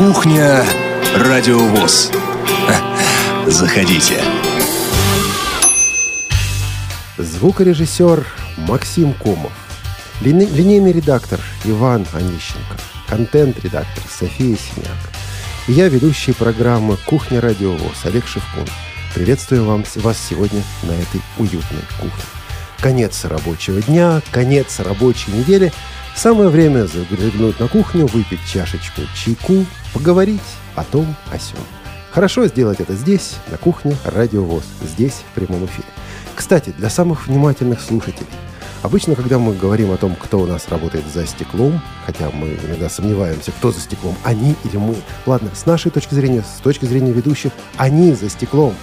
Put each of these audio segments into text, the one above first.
Кухня Радиовоз. Заходите. Звукорежиссер Максим Комов. Лини- линейный редактор Иван Онищенко. Контент-редактор София Синяк. И я, ведущий программы «Кухня Радиовоз» Олег Шевкун. Приветствую вам, вас сегодня на этой уютной кухне. Конец рабочего дня, конец рабочей недели. Самое время заглянуть на кухню, выпить чашечку чайку, поговорить о том, о сём. Хорошо сделать это здесь, на кухне Радиовоз, здесь, в прямом эфире. Кстати, для самых внимательных слушателей. Обычно, когда мы говорим о том, кто у нас работает за стеклом, хотя мы иногда сомневаемся, кто за стеклом, они или мы. Ладно, с нашей точки зрения, с точки зрения ведущих, они за стеклом.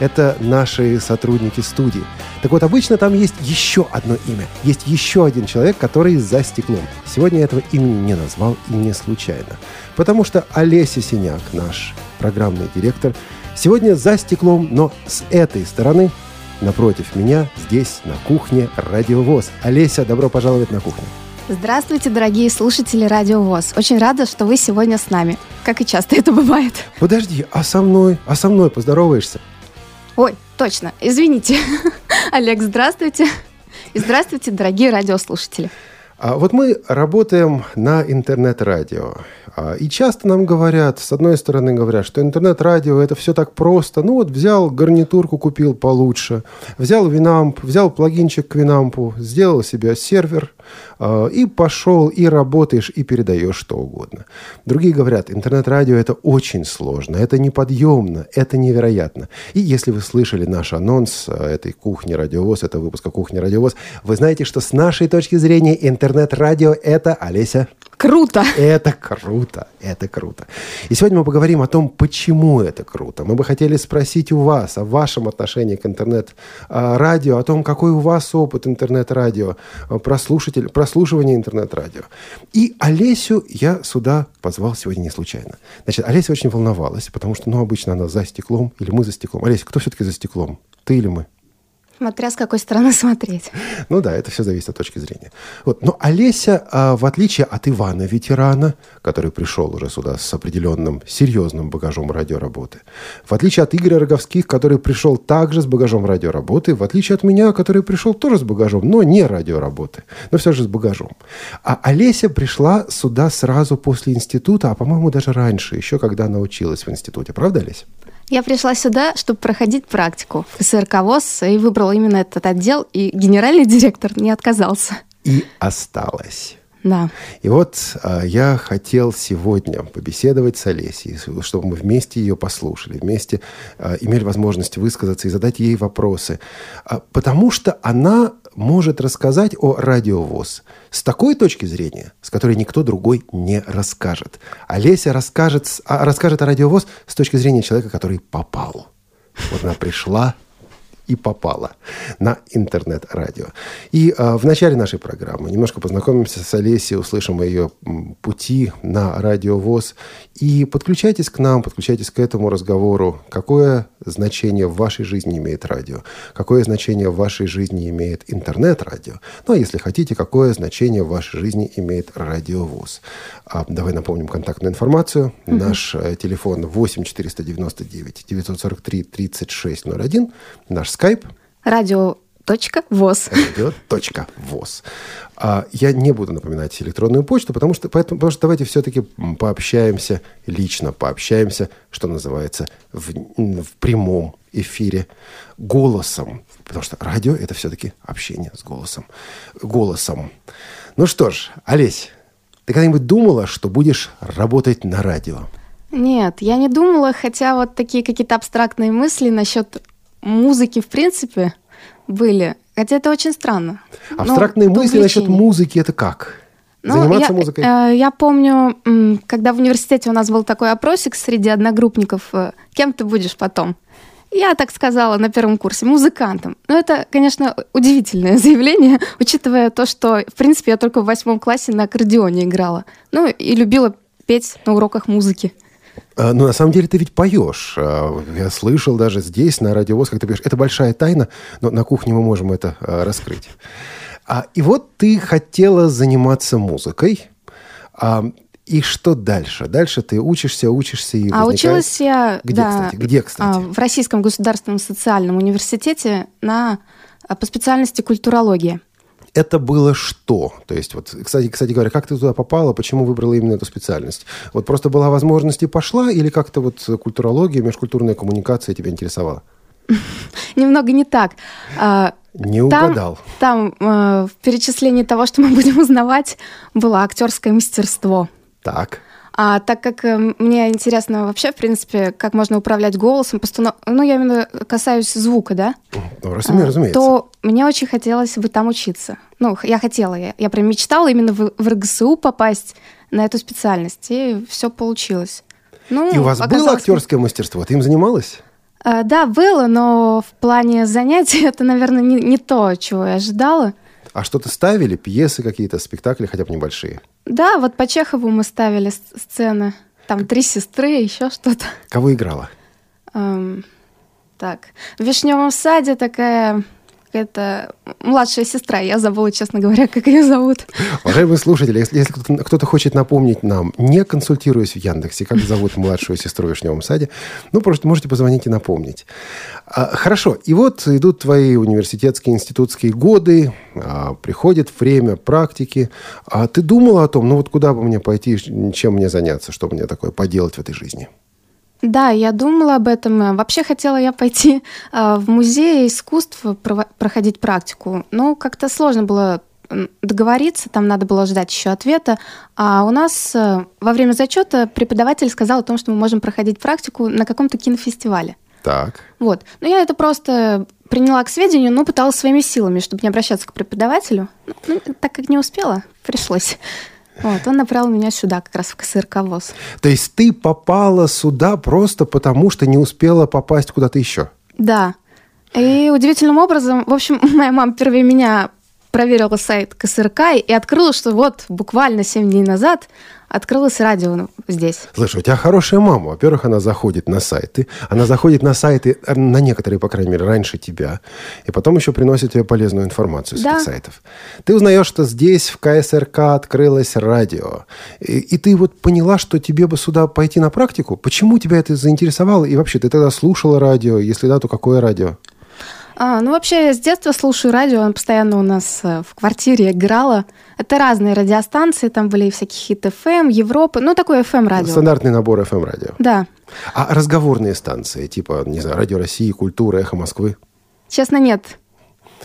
Это наши сотрудники студии. Так вот, обычно там есть еще одно имя. Есть еще один человек, который за стеклом. Сегодня я этого имени не назвал и не случайно. Потому что Олеся Синяк, наш программный директор, сегодня за стеклом, но с этой стороны Напротив меня, здесь, на кухне, радиовоз. Олеся, добро пожаловать на кухню. Здравствуйте, дорогие слушатели Радио ВОЗ. Очень рада, что вы сегодня с нами. Как и часто это бывает. Подожди, а со мной? А со мной поздороваешься? Ой, точно, извините. Олег, здравствуйте. И здравствуйте, дорогие радиослушатели. А вот мы работаем на интернет-радио. А, и часто нам говорят, с одной стороны говорят, что интернет-радио это все так просто. Ну вот взял гарнитурку, купил получше, взял Винамп, взял плагинчик к Винампу, сделал себе сервер э, и пошел, и работаешь, и передаешь что угодно. Другие говорят, интернет-радио это очень сложно, это неподъемно, это невероятно. И если вы слышали наш анонс этой кухни радиовоз, этого выпуска кухни радиовоз, вы знаете, что с нашей точки зрения интернет-радио это, Олеся, Круто! Это круто, это круто. И сегодня мы поговорим о том, почему это круто. Мы бы хотели спросить у вас о вашем отношении к интернет-радио, о том, какой у вас опыт интернет-радио, прослушатель, прослушивания интернет-радио. И Олесю я сюда позвал сегодня не случайно. Значит, Олеся очень волновалась, потому что, ну, обычно она за стеклом, или мы за стеклом. Олеся, кто все-таки за стеклом? Ты или мы? Смотря с какой стороны смотреть. Ну да, это все зависит от точки зрения. Вот. Но Олеся, а, в отличие от Ивана, ветерана, который пришел уже сюда с определенным серьезным багажом радиоработы, в отличие от Игоря Роговских, который пришел также с багажом радиоработы, в отличие от меня, который пришел тоже с багажом, но не радиоработы, но все же с багажом. А Олеся пришла сюда сразу после института, а, по-моему, даже раньше, еще когда она училась в институте. Правда, Олеся? Я пришла сюда, чтобы проходить практику в СРК ВОЗ, и выбрала именно этот отдел, и генеральный директор не отказался. И осталась. Да. И вот э, я хотел сегодня побеседовать с Олесей, чтобы мы вместе ее послушали, вместе э, имели возможность высказаться и задать ей вопросы. Э, потому что она может рассказать о радиовоз с такой точки зрения, с которой никто другой не расскажет. Олеся расскажет, а, расскажет о радиовоз с точки зрения человека, который попал. Вот она пришла и попала на интернет-радио. И э, в начале нашей программы немножко познакомимся с Олесей, услышим ее пути на радиовоз. И подключайтесь к нам, подключайтесь к этому разговору. Какое значение в вашей жизни имеет радио? Какое значение в вашей жизни имеет интернет-радио? Ну, а если хотите, какое значение в вашей жизни имеет радиовоз? А, давай напомним контактную информацию. Mm-hmm. Наш э, телефон 8 499 943 3601. Наш скайп. Радио .воз. Радио.воз. А, я не буду напоминать электронную почту, потому что, поэтому, потому что давайте все-таки пообщаемся лично, пообщаемся, что называется, в, в прямом эфире голосом. Потому что радио – это все-таки общение с голосом. Голосом. Ну что ж, Олесь, ты когда-нибудь думала, что будешь работать на радио? Нет, я не думала, хотя вот такие какие-то абстрактные мысли насчет музыки в принципе были. Хотя это очень странно. Абстрактные ну, мысли насчет музыки это как? Ну, Заниматься я, музыкой? Э, я помню, когда в университете у нас был такой опросик среди одногруппников, э, кем ты будешь потом? Я так сказала на первом курсе, музыкантом. Но это, конечно, удивительное заявление, учитывая то, что, в принципе, я только в восьмом классе на аккордеоне играла. Ну, и любила петь на уроках музыки. А, ну, на самом деле, ты ведь поешь. А, я слышал даже здесь, на радиовоз, как ты поешь. Это большая тайна, но на кухне мы можем это а, раскрыть. И вот ты хотела заниматься музыкой. И что дальше? Дальше ты учишься, учишься и А училась я... Где, да, кстати? Где, кстати? А, в Российском государственном социальном университете на, а, по специальности культурология. Это было что? То есть, вот, кстати, кстати говоря, как ты туда попала, почему выбрала именно эту специальность? Вот просто была возможность и пошла, или как-то вот культурология, межкультурная коммуникация тебя интересовала? Немного не так. А, не угадал. Там, там э, в перечислении того, что мы будем узнавать, было актерское мастерство. Так. А так как э, мне интересно вообще, в принципе, как можно управлять голосом, постанов... ну, я именно касаюсь звука, да? Ну, разумеется, разумеется. То мне очень хотелось бы там учиться. Ну, я хотела, я, я прям мечтала именно в, в РГСУ попасть на эту специальность, и все получилось. Ну, и у вас было актерское мастерство? Ты им занималась? А, да, было, но в плане занятий это, наверное, не, не то, чего я ожидала. А что-то ставили? Пьесы какие-то, спектакли хотя бы небольшие? Да, вот по Чехову мы ставили сцены. Там три сестры, еще что-то. Кого играла? Эм, так, в Вишневом саде такая это младшая сестра. Я забыла, честно говоря, как ее зовут. Уважаемые слушатели, если, если кто-то, кто хочет напомнить нам, не консультируясь в Яндексе, как зовут младшую сестру в Вишневом саде, ну, просто можете позвонить и напомнить. А, хорошо. И вот идут твои университетские, институтские годы, а, приходит время практики. А ты думала о том, ну вот куда бы мне пойти, чем мне заняться, что мне такое поделать в этой жизни? Да, я думала об этом. Вообще хотела я пойти а, в музей искусств проходить практику. Но как-то сложно было договориться, там надо было ждать еще ответа. А у нас э, во время зачета преподаватель сказал о том, что мы можем проходить практику на каком-то кинофестивале. Так. Вот. Но я это просто приняла к сведению, но пыталась своими силами, чтобы не обращаться к преподавателю. Ну, так как не успела, пришлось. Вот, он направил меня сюда, как раз в КСРК ВОЗ. То есть ты попала сюда просто потому, что не успела попасть куда-то еще? Да. И удивительным образом, в общем, моя мама впервые меня проверила сайт КСРК и открыла, что вот буквально 7 дней назад открылось радио здесь. Слушай, у тебя хорошая мама. Во-первых, она заходит на сайты. Она заходит на сайты, э, на некоторые, по крайней мере, раньше тебя. И потом еще приносит тебе полезную информацию с да. этих сайтов. Ты узнаешь, что здесь, в КСРК, открылось радио. И, и ты вот поняла, что тебе бы сюда пойти на практику. Почему тебя это заинтересовало? И вообще, ты тогда слушала радио? Если да, то какое радио? А, ну, вообще, я с детства слушаю радио, он постоянно у нас э, в квартире играла. Это разные радиостанции, там были всякие хит FM, Европы, ну, такой FM-радио. Стандартный набор FM-радио. Да. А разговорные станции, типа, не знаю, Радио России, Культура, Эхо Москвы? Честно, нет.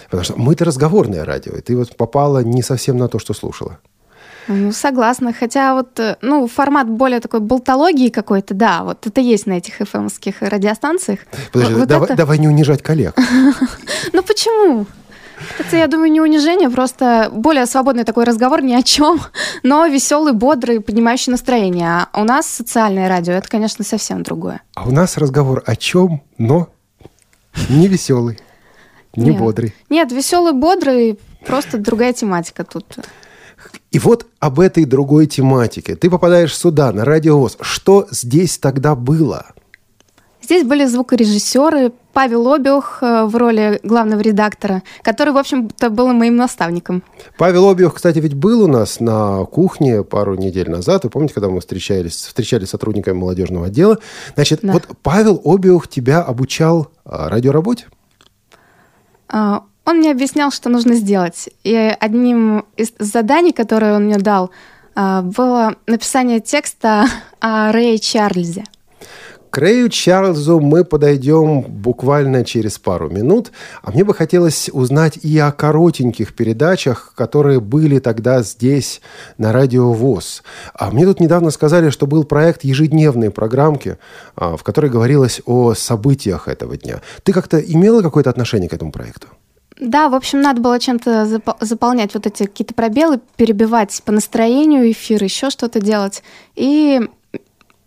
Потому что мы-то разговорное радио, и ты вот попала не совсем на то, что слушала. Ну, согласна. Хотя вот, э, ну, формат более такой болтологии какой-то, да, вот это есть на этих fm радиостанциях. Подожди, вот давай, это... давай не унижать коллег. Ну, почему? Это, я думаю, не унижение, просто более свободный такой разговор ни о чем, но веселый, бодрый, поднимающий настроение. А у нас социальное радио, это, конечно, совсем другое. А у нас разговор о чем, но не веселый, не нет. бодрый. Нет, веселый, бодрый, просто другая тематика тут. И вот об этой другой тематике. Ты попадаешь сюда, на радиовоз. Что здесь тогда было? Здесь были звукорежиссеры, Павел Обиух э, в роли главного редактора, который, в общем-то, был моим наставником. Павел Обиух, кстати, ведь был у нас на кухне пару недель назад. Вы помните, когда мы встречались, встречались с сотрудниками молодежного отдела? Значит, да. вот Павел Обиух тебя обучал а, радиоработе? А, он мне объяснял, что нужно сделать. И одним из заданий, которые он мне дал, а, было написание текста о Рэе Чарльзе. К Рэю Чарльзу мы подойдем буквально через пару минут. А мне бы хотелось узнать и о коротеньких передачах, которые были тогда здесь, на радио ВОЗ. А мне тут недавно сказали, что был проект ежедневной программки, а, в которой говорилось о событиях этого дня. Ты как-то имела какое-то отношение к этому проекту? Да, в общем, надо было чем-то заполнять вот эти какие-то пробелы, перебивать по настроению эфир, еще что-то делать. И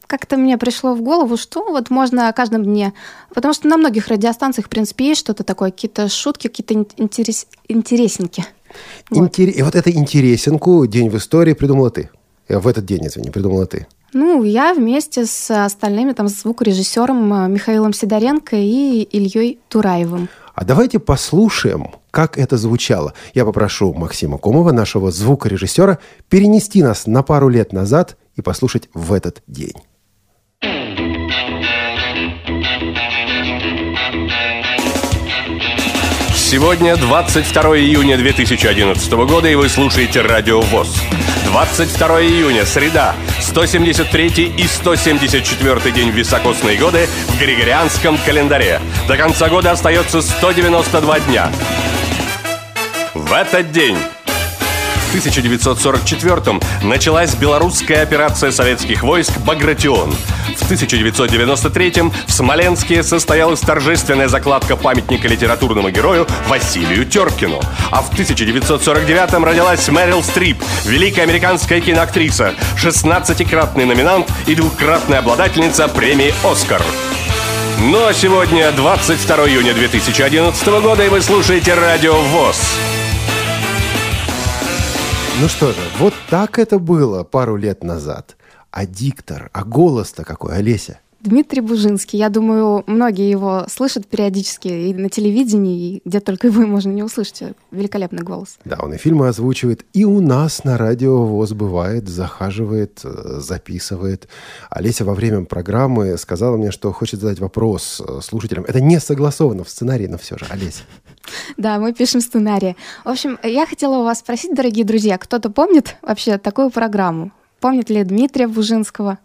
как-то мне пришло в голову, что вот можно о каждом дне. Потому что на многих радиостанциях, в принципе, есть что-то такое, какие-то шутки, какие-то интерес, интересненькие. Интер... Вот. И вот эту интересенку «День в истории» придумала ты. Э, в этот день, извини, придумала ты. Ну, я вместе с остальными, там, звукорежиссером э, Михаилом Сидоренко и Ильей Тураевым. А давайте послушаем как это звучало. Я попрошу Максима Комова, нашего звукорежиссера, перенести нас на пару лет назад и послушать в этот день. Сегодня 22 июня 2011 года, и вы слушаете Радио ВОЗ. 22 июня, среда, 173 и 174 день високосные годы в Григорианском календаре. До конца года остается 192 дня. В этот день 1944-м началась белорусская операция советских войск «Багратион». В 1993-м в Смоленске состоялась торжественная закладка памятника литературному герою Василию Теркину. А в 1949-м родилась Мэрил Стрип, великая американская киноактриса, 16-кратный номинант и двукратная обладательница премии «Оскар». Ну а сегодня 22 июня 2011 года, и вы слушаете Радио ВОЗ. Ну что же, вот так это было пару лет назад. А диктор, а голос-то какой, Олеся? Дмитрий Бужинский. Я думаю, многие его слышат периодически и на телевидении, и где только его можно не услышать. Великолепный голос. Да, он и фильмы озвучивает, и у нас на радио ВОЗ бывает, захаживает, э, записывает. Олеся во время программы сказала мне, что хочет задать вопрос э, слушателям. Это не согласовано в сценарии, но все же, Олеся. Да, мы пишем сценарии. В общем, я хотела у вас спросить, дорогие друзья, кто-то помнит вообще такую программу? Помнит ли Дмитрия Бужинского?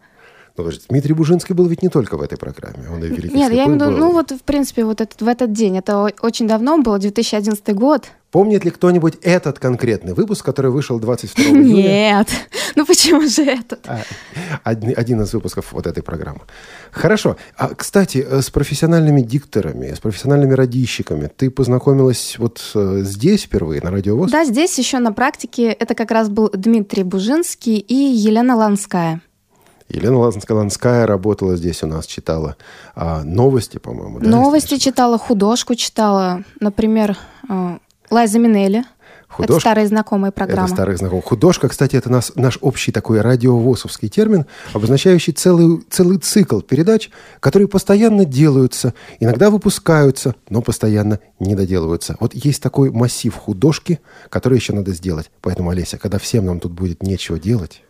Ну, подожди, Дмитрий Бужинский был ведь не только в этой программе, он и великий Нет, я имею в виду, ну вот, в принципе, вот этот, в этот день, это очень давно было, 2011 год. Помнит ли кто-нибудь этот конкретный выпуск, который вышел 22 июня? Нет, ну почему же этот? А, один, один из выпусков вот этой программы. Хорошо. А, кстати, э, с профессиональными дикторами, с профессиональными радищиками ты познакомилась вот э, здесь впервые, на Радио ВОЗ? Да, здесь еще на практике. Это как раз был Дмитрий Бужинский и Елена Ланская. Елена Ланская работала здесь у нас, читала а, новости, по-моему. Да, новости читала, художку читала. Например, а, Лайза Минелли. Художка. Это старые знакомые программы. Это старые знакомые. Художка, кстати, это наш, наш общий такой радиовосовский термин, обозначающий целый, целый цикл передач, которые постоянно делаются, иногда выпускаются, но постоянно не доделываются. Вот есть такой массив художки, который еще надо сделать. Поэтому, Олеся, когда всем нам тут будет нечего делать,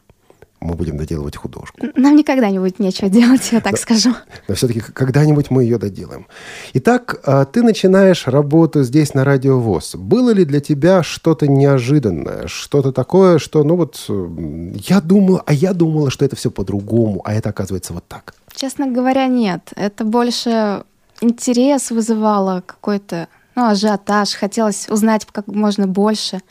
мы будем доделывать художку. Нам никогда не будет нечего делать, я так но, скажу. Но все-таки когда-нибудь мы ее доделаем. Итак, а, ты начинаешь работу здесь на Радио ВОЗ. Было ли для тебя что-то неожиданное, что-то такое, что, ну вот, я думала, а я думала, что это все по-другому, а это оказывается вот так? Честно говоря, нет. Это больше интерес вызывало какой-то, ну, ажиотаж. Хотелось узнать как можно больше.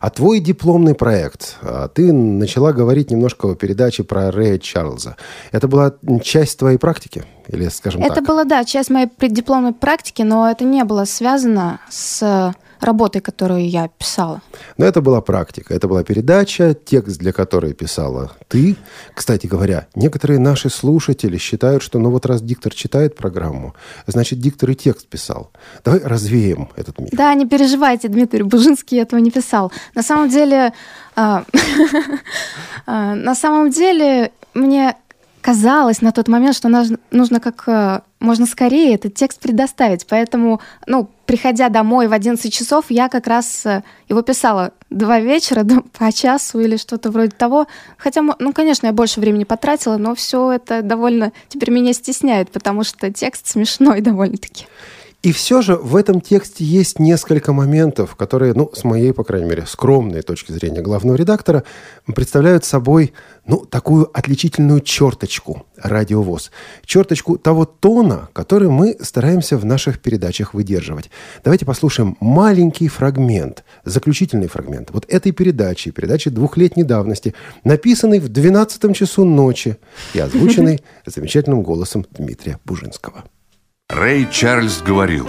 А твой дипломный проект, а, ты начала говорить немножко о передаче про Рэя Чарльза. Это была часть твоей практики? Или, скажем это так? была, да, часть моей преддипломной практики, но это не было связано с работой, которую я писала. Но это была практика, это была передача, текст для которой писала ты. Кстати говоря, некоторые наши слушатели считают, что ну вот раз диктор читает программу, значит диктор и текст писал. Давай развеем этот миф. Да, не переживайте, Дмитрий Бужинский этого не писал. На самом деле, а, а, на самом деле мне казалось на тот момент, что нужно как э, можно скорее этот текст предоставить. Поэтому, ну, приходя домой в 11 часов, я как раз э, его писала два вечера по часу или что-то вроде того. Хотя, ну, конечно, я больше времени потратила, но все это довольно теперь меня стесняет, потому что текст смешной довольно-таки. И все же в этом тексте есть несколько моментов, которые, ну, с моей, по крайней мере, скромной точки зрения главного редактора, представляют собой, ну, такую отличительную черточку радиовоз. Черточку того тона, который мы стараемся в наших передачах выдерживать. Давайте послушаем маленький фрагмент, заключительный фрагмент вот этой передачи, передачи двухлетней давности, написанный в 12 часу ночи и озвученный замечательным голосом Дмитрия Бужинского. Рэй Чарльз говорил,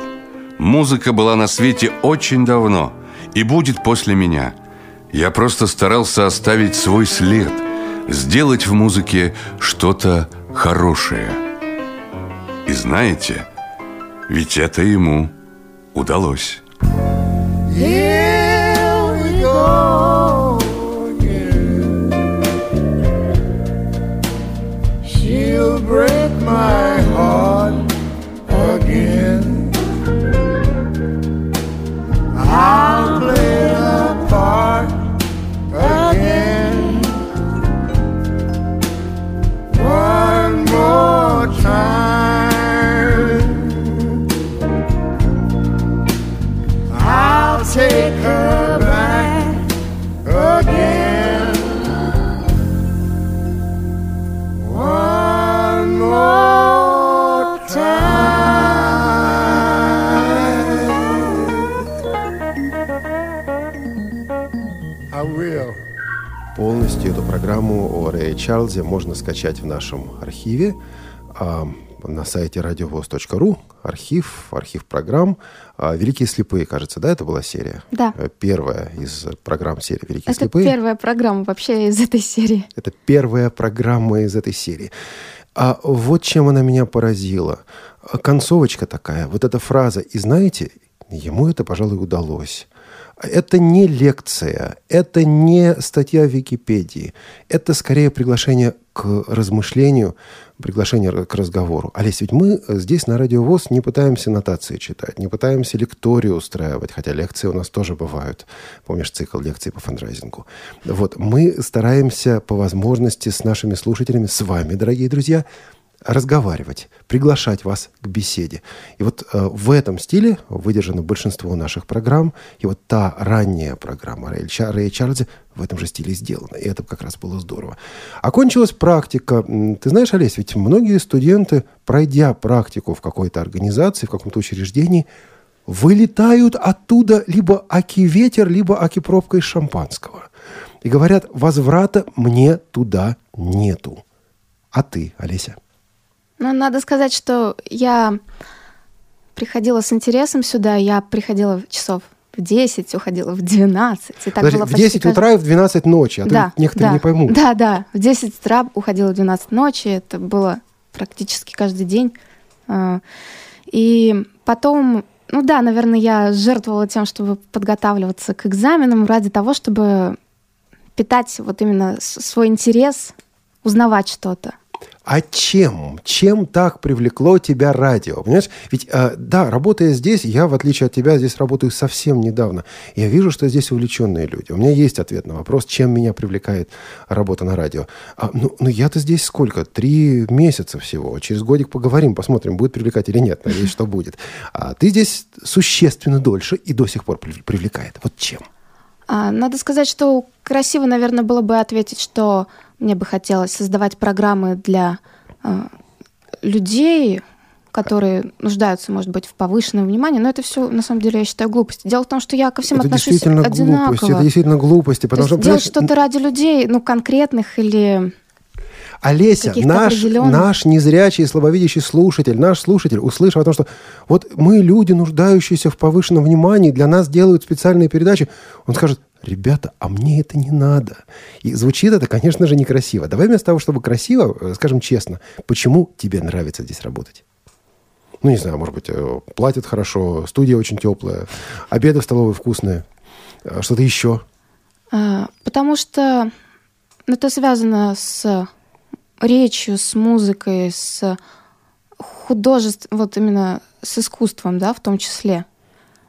музыка была на свете очень давно и будет после меня. Я просто старался оставить свой след, сделать в музыке что-то хорошее. И знаете, ведь это ему удалось. Here Чарльзе можно скачать в нашем архиве а, на сайте радиовоз.ру. Архив, архив программ. А, «Великие слепые», кажется, да, это была серия? Да. Э, первая из программ серии «Великие это слепые». Это первая программа вообще из этой серии. Это первая программа из этой серии. А вот чем она меня поразила. Концовочка такая, вот эта фраза. И знаете, ему это, пожалуй, удалось. Это не лекция, это не статья в Википедии. Это скорее приглашение к размышлению, приглашение к разговору. Олесь, ведь мы здесь на Радио ВОЗ не пытаемся нотации читать, не пытаемся лекторию устраивать, хотя лекции у нас тоже бывают. Помнишь цикл лекций по фандрайзингу? Вот, мы стараемся по возможности с нашими слушателями, с вами, дорогие друзья, разговаривать, приглашать вас к беседе. И вот э, в этом стиле выдержано большинство наших программ. И вот та ранняя программа Рэя Чарльза в этом же стиле сделана. И это как раз было здорово. Окончилась практика. Ты знаешь, Олесь, ведь многие студенты, пройдя практику в какой-то организации, в каком-то учреждении, вылетают оттуда либо аки-ветер, либо аки-пробка из шампанского. И говорят, возврата мне туда нету. А ты, Олеся? Ну, надо сказать, что я приходила с интересом сюда. Я приходила часов в 10, уходила в 12. И так Подожди, было в 10 каждый... утра и в 12 ночи, а да, то некоторые да, не поймут. Да, да, в 10 утра уходила в 12 ночи. Это было практически каждый день. А, и потом, ну да, наверное, я жертвовала тем, чтобы подготавливаться к экзаменам ради того, чтобы питать вот именно свой интерес, узнавать что-то. А чем? Чем так привлекло тебя радио? Понимаешь? Ведь, э, да, работая здесь, я, в отличие от тебя, здесь работаю совсем недавно. Я вижу, что здесь увлеченные люди. У меня есть ответ на вопрос, чем меня привлекает работа на радио. А, ну, ну я-то здесь сколько? Три месяца всего. Через годик поговорим, посмотрим, будет привлекать или нет. Надеюсь, что будет. А ты здесь существенно дольше и до сих пор привлекает. Вот чем? А, надо сказать, что красиво, наверное, было бы ответить, что мне бы хотелось создавать программы для э, людей, которые нуждаются, может быть, в повышенном внимании, но это все, на самом деле, я считаю, глупость. Дело в том, что я ко всем это отношусь действительно одинаково. Глупость, это действительно глупости. Потому То что, делать что-то ради людей, ну, конкретных или Олеся, наш, наш незрячий, слабовидящий слушатель, наш слушатель, услышав о том, что вот мы люди, нуждающиеся в повышенном внимании, для нас делают специальные передачи, он скажет, ребята, а мне это не надо. И звучит это, конечно же, некрасиво. Давай вместо того, чтобы красиво, э, скажем честно, почему тебе нравится здесь работать? Ну, не знаю, может быть, э, платят хорошо, студия очень теплая, обеды в столовой вкусные, э, что-то еще? А, потому что это связано с речью, с музыкой, с художеством, вот именно с искусством, да, в том числе.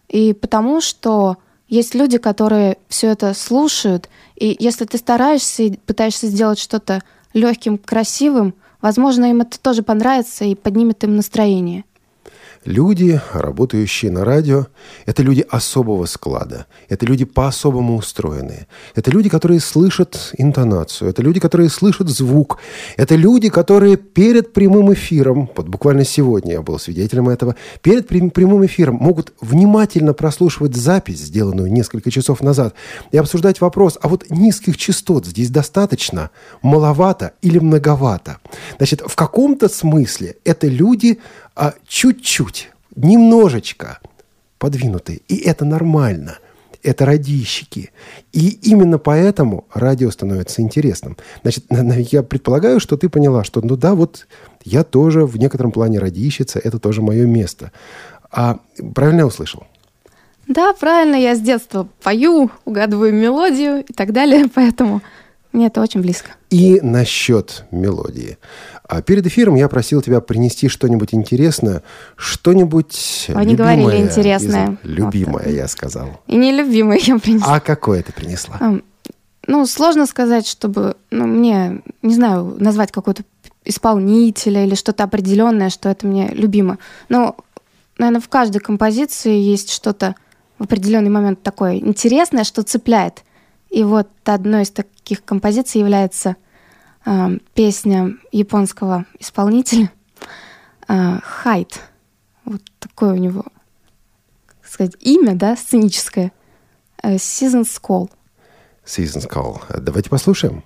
И потому что есть люди, которые все это слушают, и если ты стараешься и пытаешься сделать что-то легким, красивым, возможно, им это тоже понравится и поднимет им настроение. Люди, работающие на радио, это люди особого склада. Это люди по-особому устроенные. Это люди, которые слышат интонацию. Это люди, которые слышат звук. Это люди, которые перед прямым эфиром, вот буквально сегодня я был свидетелем этого, перед прямым эфиром могут внимательно прослушивать запись, сделанную несколько часов назад, и обсуждать вопрос, а вот низких частот здесь достаточно, маловато или многовато. Значит, в каком-то смысле это люди, а чуть-чуть, немножечко подвинутые. И это нормально. Это радищики. И именно поэтому радио становится интересным. Значит, я предполагаю, что ты поняла, что ну да, вот я тоже в некотором плане радищица, это тоже мое место. А правильно я услышал? Да, правильно, я с детства пою, угадываю мелодию и так далее, поэтому мне это очень близко. И насчет мелодии. А перед эфиром я просил тебя принести что-нибудь интересное, что-нибудь не говорили интересное. Из... Любимое, вот. я сказал. И нелюбимое я принесла. А какое ты принесла? Ну, сложно сказать, чтобы... Ну, мне, не знаю, назвать какого-то исполнителя или что-то определенное, что это мне любимо. Но, наверное, в каждой композиции есть что-то в определенный момент такое интересное, что цепляет – и вот одной из таких композиций является песня японского исполнителя э, Хайт. Вот такое у него, как сказать, имя, да, сценическое. Э, Season's Call. Seasons Call. Давайте послушаем.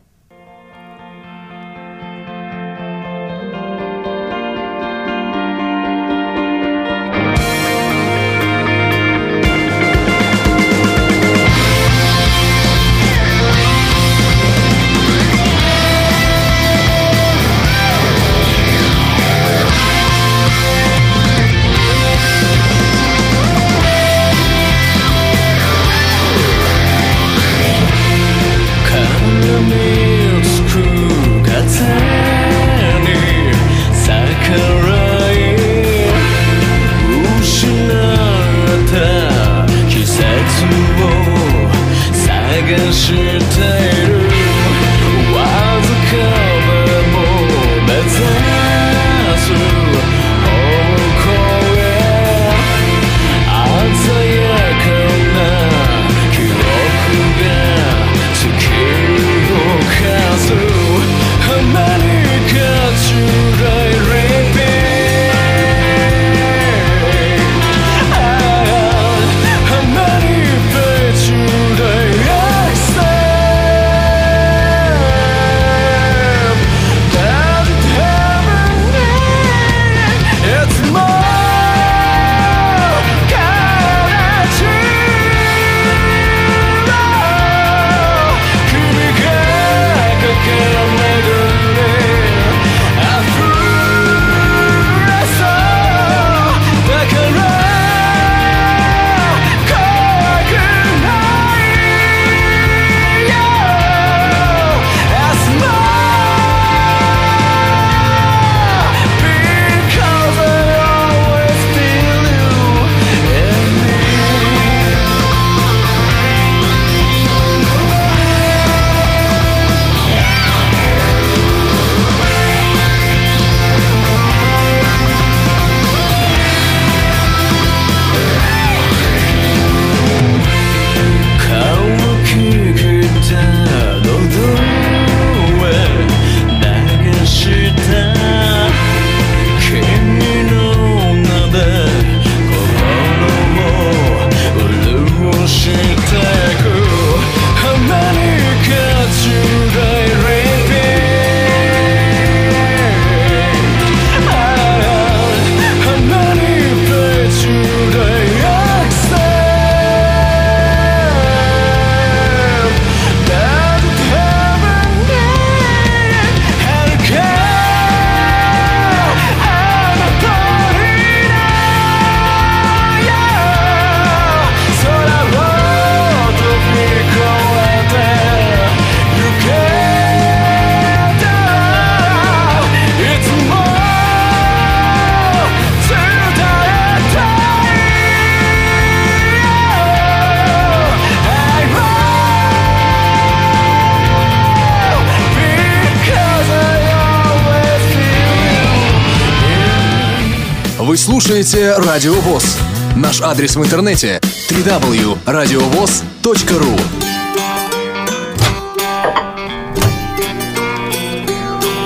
Слушаете Радио ВОЗ. Наш адрес в интернете www.radiovoz.ru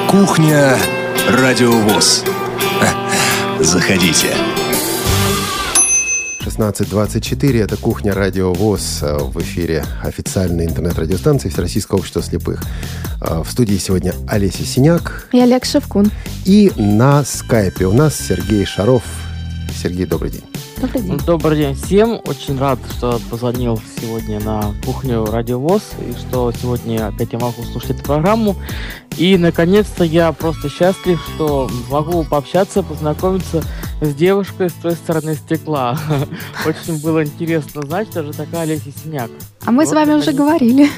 Кухня Радио ВОЗ. Заходите. 16.24. Это «Кухня Радио ВОЗ» в эфире официальной интернет-радиостанции Всероссийского общества слепых. В студии сегодня Олеся Синяк. И Олег Шевкун. И на скайпе у нас Сергей Шаров. Сергей, добрый день. Добрый день. Добрый день всем. Очень рад, что позвонил сегодня на кухню Радиовоз и что сегодня опять я могу слушать эту программу. И, наконец-то, я просто счастлив, что могу пообщаться, познакомиться с девушкой с той стороны стекла. Очень было интересно знать, что же такая Олеся Синяк. А мы с вами уже говорили.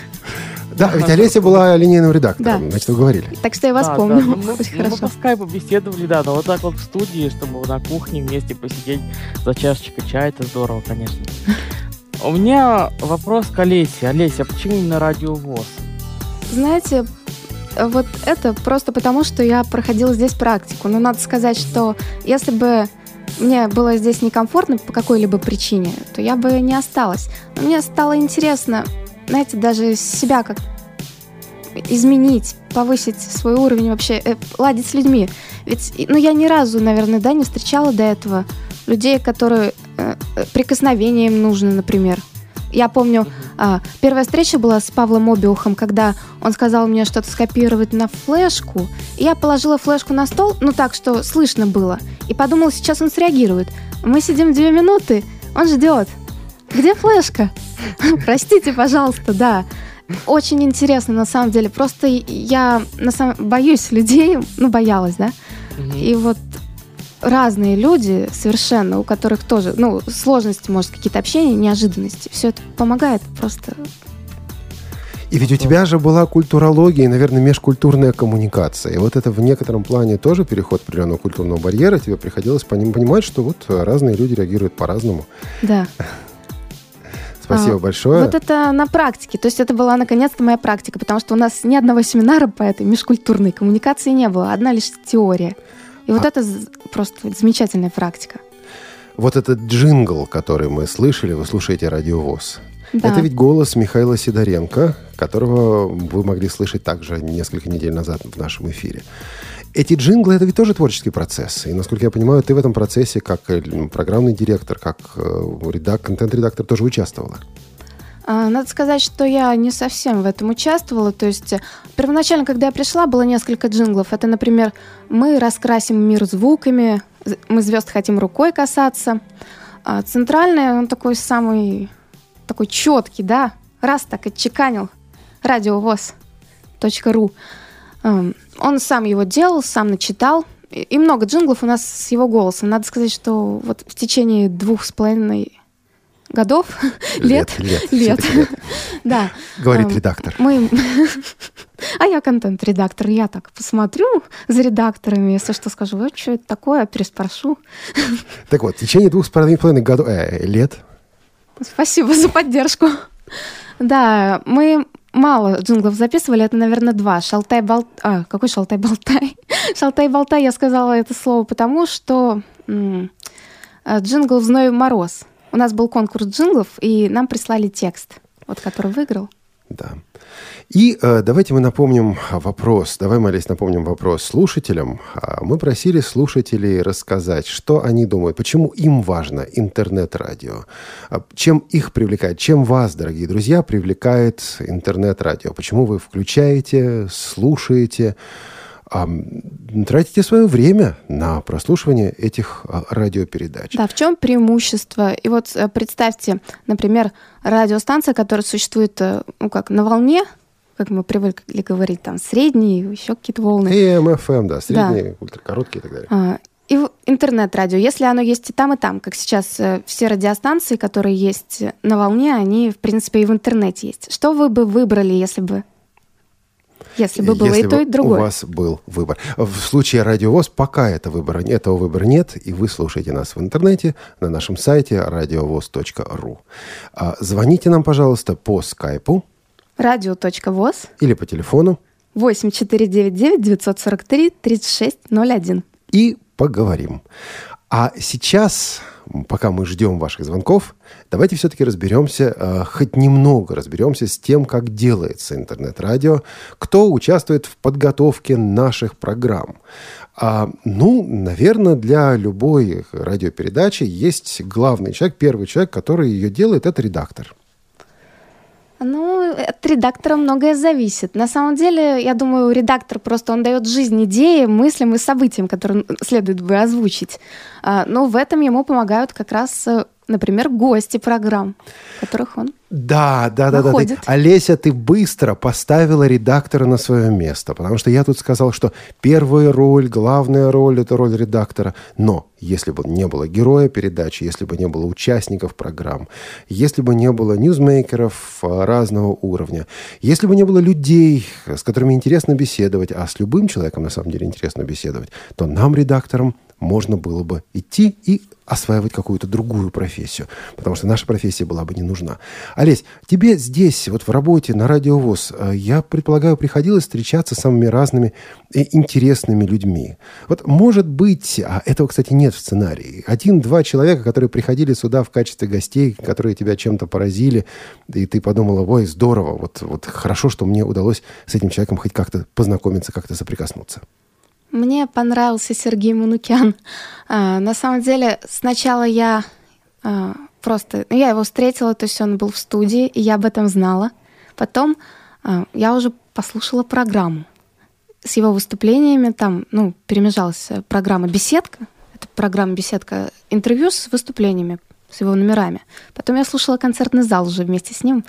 Да, ведь Олеся была линейным редактором, да. значит, вы говорили. Так что я вас да, помню. Да. Ну, Очень ну, хорошо. Мы по скайпу беседовали, да, но вот так вот в студии, чтобы на кухне вместе посидеть за чашечкой чая, это здорово, конечно. У меня вопрос к Олесе. Олеся, а почему именно радио ВОЗ? Знаете, вот это просто потому, что я проходила здесь практику. Но надо сказать, что если бы мне было здесь некомфортно по какой-либо причине, то я бы не осталась. Но мне стало интересно, знаете, даже себя как изменить, повысить свой уровень вообще, э, ладить с людьми. Ведь, ну, я ни разу, наверное, да, не встречала до этого людей, которые э, э прикосновением нужны, например. Я помню, а, первая встреча была с Павлом Обиухом, когда он сказал мне что-то скопировать на флешку. И я положила флешку на стол, ну так, что слышно было. И подумала, сейчас он среагирует. Мы сидим две минуты, он ждет. Где флешка? Простите, пожалуйста, да. Очень интересно, на самом деле. Просто я на самом... боюсь людей, ну, боялась, да. И вот разные люди совершенно, у которых тоже, ну, сложности, может, какие-то общения, неожиданности. Все это помогает просто. И ведь у тебя же была культурология и, наверное, межкультурная коммуникация. И вот это в некотором плане тоже переход определенного культурного барьера. Тебе приходилось понимать, что вот разные люди реагируют по-разному. Да. Спасибо а, большое. Вот это на практике. То есть это была наконец-то моя практика, потому что у нас ни одного семинара по этой межкультурной коммуникации не было. Одна лишь теория. И а... вот это просто замечательная практика. Вот этот джингл, который мы слышали, вы слушаете радиовоз. Да. Это ведь голос Михаила Сидоренко, которого вы могли слышать также несколько недель назад в нашем эфире. Эти джинглы — это ведь тоже творческий процесс. И, насколько я понимаю, ты в этом процессе как э, программный директор, как э, редак, контент-редактор тоже участвовала. А, надо сказать, что я не совсем в этом участвовала. То есть э, первоначально, когда я пришла, было несколько джинглов. Это, например, «Мы раскрасим мир звуками», «Мы звезд хотим рукой касаться». А центральный, он такой самый, такой четкий, да, раз так отчеканил, радиовоз.ру. Эм, он сам его делал, сам начитал. И много джинглов у нас с его голосом. Надо сказать, что вот в течение двух с половиной годов, лет, лет, лет, лет. да. Говорит эм, редактор. Мы, а я контент-редактор, я так посмотрю за редакторами, если что скажу, вот что это такое, переспрошу. Так вот, в течение двух с половиной годов, э, лет. Спасибо за поддержку. Да, мы мало джинглов записывали, это, наверное, два. Шалтай-болтай... А, какой шалтай-болтай? Шалтай-болтай, я сказала это слово потому, что м- э, джингл в «Зной мороз». У нас был конкурс джинглов, и нам прислали текст, вот который выиграл. Да. И э, давайте мы напомним вопрос, давай, Малесь, напомним вопрос слушателям. А, мы просили слушателей рассказать, что они думают, почему им важно интернет-радио, а, чем их привлекает, чем вас, дорогие друзья, привлекает интернет-радио, почему вы включаете, слушаете, тратите свое время на прослушивание этих а, радиопередач. Да, в чем преимущество? И вот э, представьте, например, радиостанция, которая существует, э, ну как, на волне, как мы привыкли говорить, там, средние, еще какие-то волны. AM, FM, да, средние, да. ультракороткие и так далее. А, и интернет-радио, если оно есть и там, и там, как сейчас э, все радиостанции, которые есть на волне, они, в принципе, и в интернете есть. Что вы бы выбрали, если бы если бы было Если и то, и другое. у вас был выбор. В случае радиовоз пока это выбора, этого выбора нет, и вы слушаете нас в интернете на нашем сайте радиовоз.ру. А, звоните нам, пожалуйста, по скайпу. Радио.воз. Или по телефону. 8499 943 3601. И поговорим. А сейчас пока мы ждем ваших звонков, давайте все-таки разберемся, э, хоть немного разберемся с тем, как делается интернет-радио, кто участвует в подготовке наших программ. А, ну, наверное, для любой радиопередачи есть главный человек, первый человек, который ее делает, это редактор. Ну, от редактора многое зависит. На самом деле, я думаю, редактор просто он дает жизнь идеи, мыслям и событиям, которые следует бы озвучить. А, но в этом ему помогают как раз э, например, гости программ, которых он да, да, да, да. Ты, Олеся, ты быстро поставила редактора на свое место, потому что я тут сказал, что первая роль, главная роль – это роль редактора. Но если бы не было героя передачи, если бы не было участников программ, если бы не было ньюзмейкеров а, разного уровня, если бы не было людей, с которыми интересно беседовать, а с любым человеком на самом деле интересно беседовать, то нам, редакторам, можно было бы идти и осваивать какую-то другую профессию, потому что наша профессия была бы не нужна. Олесь, тебе здесь, вот в работе на радиовоз, э, я предполагаю, приходилось встречаться с самыми разными интересными людьми. Вот может быть, а этого, кстати, нет в сценарии, один-два человека, которые приходили сюда в качестве гостей, которые тебя чем-то поразили, и ты подумала, ой, здорово, вот, вот хорошо, что мне удалось с этим человеком хоть как-то познакомиться, как-то соприкоснуться. Мне понравился Сергей Манукян. А, на самом деле, сначала я а, просто... Я его встретила, то есть он был в студии, и я об этом знала. Потом э, я уже послушала программу с его выступлениями. Там, ну, перемежалась программа «Беседка». Это программа «Беседка» интервью с выступлениями, с его номерами. Потом я слушала концертный зал уже вместе с ним.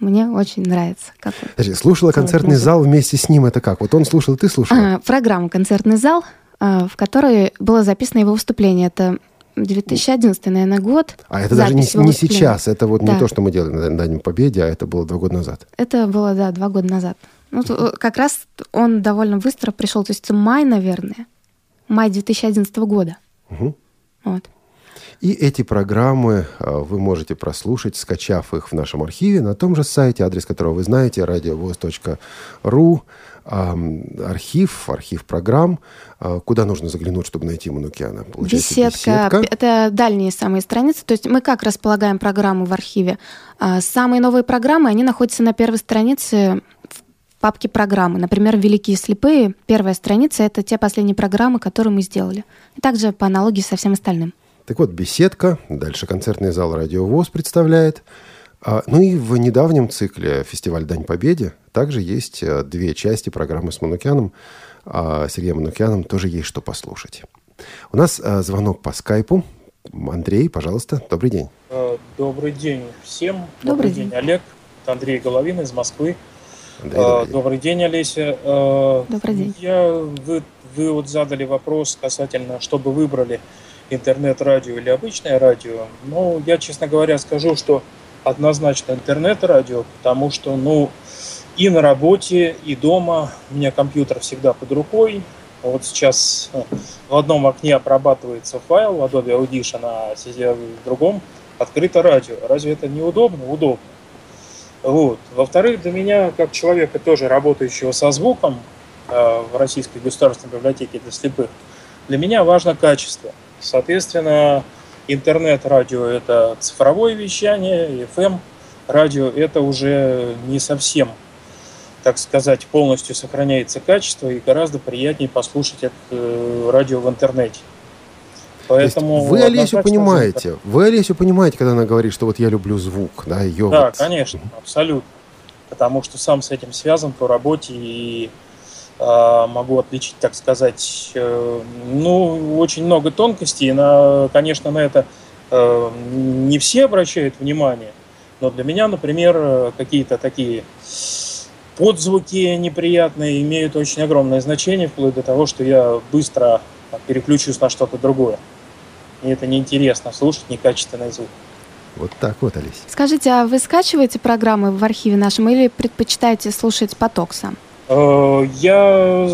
Мне очень нравится. Как Подожди, слушала концертный музыку. зал вместе с ним, это как? Вот он слушал, ты слушала? А, программа «Концертный зал», а, в которой было записано его выступление. Это 2011, наверное, год. А это даже не, не сейчас, это вот да. не то, что мы делали на Дне Победе, а это было два года назад. Это было, да, два года назад. Ну, то, как раз он довольно быстро пришел, то есть май, наверное, май 2011 года. Угу. Вот. И эти программы а, вы можете прослушать, скачав их в нашем архиве на том же сайте, адрес которого вы знаете, радиовоз.ру, архив, архив программ. А, куда нужно заглянуть, чтобы найти Манукиана? Беседка. беседка. Это дальние самые страницы. То есть мы как располагаем программы в архиве? А, самые новые программы, они находятся на первой странице в папке программы. Например, «Великие слепые». Первая страница — это те последние программы, которые мы сделали. И также по аналогии со всем остальным. Так вот, беседка, дальше концертный зал «Радио ВОЗ» представляет. А, ну и в недавнем цикле «Фестиваль Дань Победе» также есть э, две части программы с Манукяном. А Сергеем Манукяном тоже есть что послушать. У нас а, звонок по скайпу. Андрей, пожалуйста, добрый день. Э, добрый день всем. Добрый, добрый день, Олег. Это Андрей Головин из Москвы. Андрей, добрый, день. добрый день, Олеся. Добрый день. Я, вы, вы вот задали вопрос касательно, чтобы выбрали интернет-радио или обычное радио. Ну, я, честно говоря, скажу, что однозначно интернет-радио, потому что, ну, и на работе, и дома у меня компьютер всегда под рукой. Вот сейчас э, в одном окне обрабатывается файл в Adobe Audition, а в другом открыто радио. Разве это неудобно? Удобно. Вот. Во-вторых, для меня, как человека, тоже работающего со звуком э, в Российской государственной библиотеке для слепых, для меня важно качество. Соответственно, интернет-радио – это цифровое вещание, FM радио – это уже не совсем, так сказать, полностью сохраняется качество, и гораздо приятнее послушать это э, радио в интернете. Поэтому вы Олесю понимаете, вы Олесю понимаете, когда она говорит, что вот я люблю звук, да, ее. Да, вот... конечно, абсолютно. Потому что сам с этим связан по работе и могу отличить, так сказать, э, ну, очень много тонкостей. На, конечно, на это э, не все обращают внимание, но для меня, например, какие-то такие подзвуки неприятные имеют очень огромное значение, вплоть до того, что я быстро переключусь на что-то другое. Мне это неинтересно слушать некачественный звук. Вот так вот, Алис. Скажите, а вы скачиваете программы в архиве нашем или предпочитаете слушать поток сам? Э, я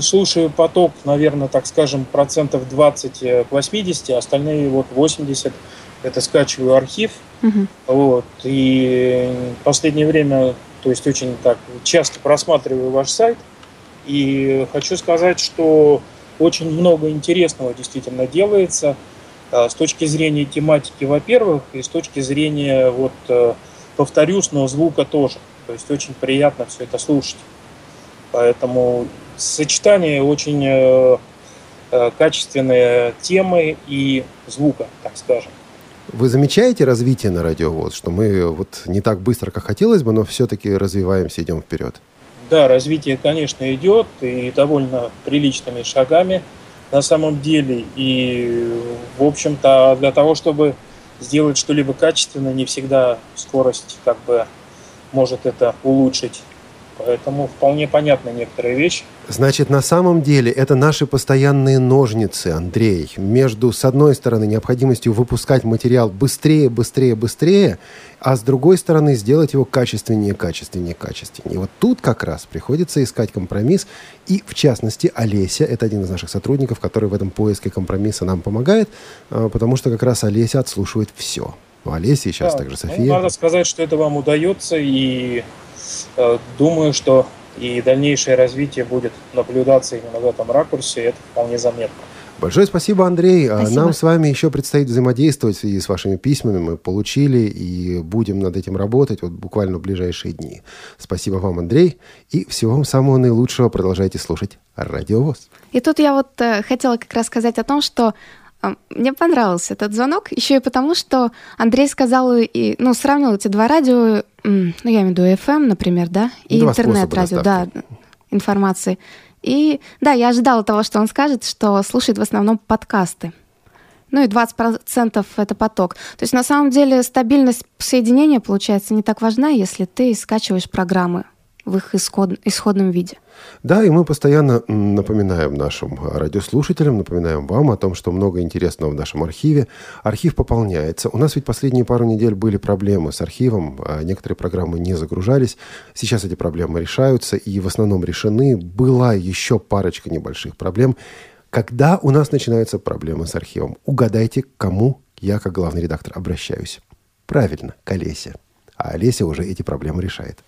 слушаю поток, наверное, так скажем, процентов 20 к 80, остальные вот 80 это скачиваю архив. Угу. Вот, и в последнее время, то есть очень так часто просматриваю ваш сайт. И хочу сказать, что очень много интересного действительно делается э, с точки зрения тематики, во-первых, и с точки зрения, вот, э, повторюсь, но звука тоже. То есть очень приятно все это слушать. Поэтому сочетание очень э, э, качественные темы и звука, так скажем. Вы замечаете развитие на радиовоз, что мы вот не так быстро, как хотелось бы, но все-таки развиваемся, идем вперед? Да, развитие, конечно, идет и довольно приличными шагами на самом деле. И, в общем-то, для того, чтобы сделать что-либо качественно, не всегда скорость как бы может это улучшить. Поэтому вполне понятны некоторые вещи. Значит, на самом деле это наши постоянные ножницы, Андрей, между, с одной стороны, необходимостью выпускать материал быстрее, быстрее, быстрее, а с другой стороны, сделать его качественнее, качественнее, качественнее. И вот тут как раз приходится искать компромисс. И, в частности, Олеся, это один из наших сотрудников, который в этом поиске компромисса нам помогает, а, потому что как раз Олеся отслушивает все. У Олеси сейчас да, также ну, София. Ну, надо сказать, что это вам удается, и думаю, что и дальнейшее развитие будет наблюдаться именно в этом ракурсе, это вполне заметно. Большое спасибо, Андрей. А спасибо. Нам с вами еще предстоит взаимодействовать в связи с вашими письмами. Мы получили и будем над этим работать вот буквально в ближайшие дни. Спасибо вам, Андрей. И всего вам самого наилучшего. Продолжайте слушать Радиовоз. И тут я вот э, хотела как раз сказать о том, что А, мне понравился этот звонок, еще и потому, что Андрей сказал, и, ну, сравнил эти два радио, ну, я имею в виду FM, например, да, и интернет-радио, да, информации. И да, я ожидала того, что он скажет, что слушает в основном подкасты. Ну и 20% это поток. То есть на самом деле стабильность соединения, получается, не так важна, если ты скачиваешь программы в их исход, исходном виде. Да, и мы постоянно напоминаем нашим радиослушателям, напоминаем вам о том, что много интересного в нашем архиве. Архив пополняется. У нас ведь последние пару недель были проблемы с архивом, а некоторые программы не загружались. Сейчас эти проблемы решаются и в основном решены. Была еще парочка небольших проблем. Когда у нас начинаются проблемы с архивом? Угадайте, к кому я, как главный редактор, обращаюсь. Правильно, к Олесе. А Олеся уже эти проблемы решает.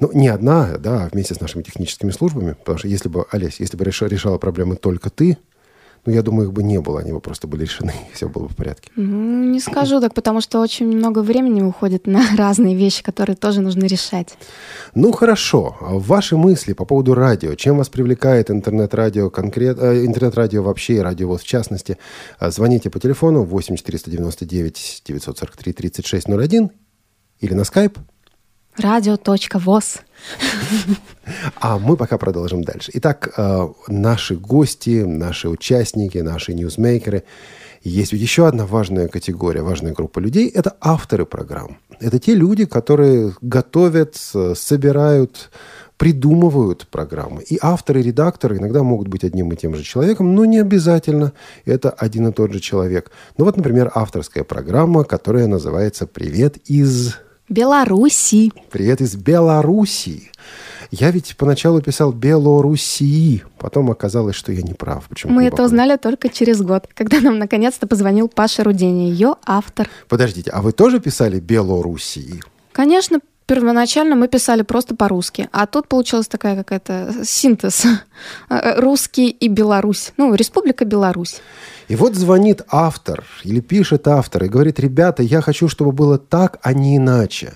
Ну, не одна, да, а вместе с нашими техническими службами. Потому что если бы, Олесь, если бы решала проблемы только ты, ну, я думаю, их бы не было, они бы просто были решены, и все было бы в порядке. Ну, не скажу так, потому что очень много времени уходит на разные вещи, которые тоже нужно решать. Ну, хорошо. Ваши мысли по поводу радио. Чем вас привлекает интернет-радио конкретно, э, интернет-радио вообще и радиовоз в частности? А, звоните по телефону 8 499 943 3601 или на скайп Радио.воз. А мы пока продолжим дальше. Итак, э, наши гости, наши участники, наши ньюсмейкеры. Есть ведь еще одна важная категория, важная группа людей. Это авторы программ. Это те люди, которые готовят, собирают, придумывают программы. И авторы, редакторы иногда могут быть одним и тем же человеком, но не обязательно это один и тот же человек. Ну вот, например, авторская программа, которая называется «Привет из Беларуси. Привет из Беларуси. Я ведь поначалу писал Белоруссии, потом оказалось, что я не прав. Почему Мы это узнали только через год, когда нам наконец-то позвонил Паша Рудени, ее автор. Подождите, а вы тоже писали Белоруссии? Конечно, первоначально мы писали просто по-русски, а тут получилась такая какая-то синтез. Русский и Беларусь. Ну, Республика Беларусь. И вот звонит автор или пишет автор и говорит, ребята, я хочу, чтобы было так, а не иначе.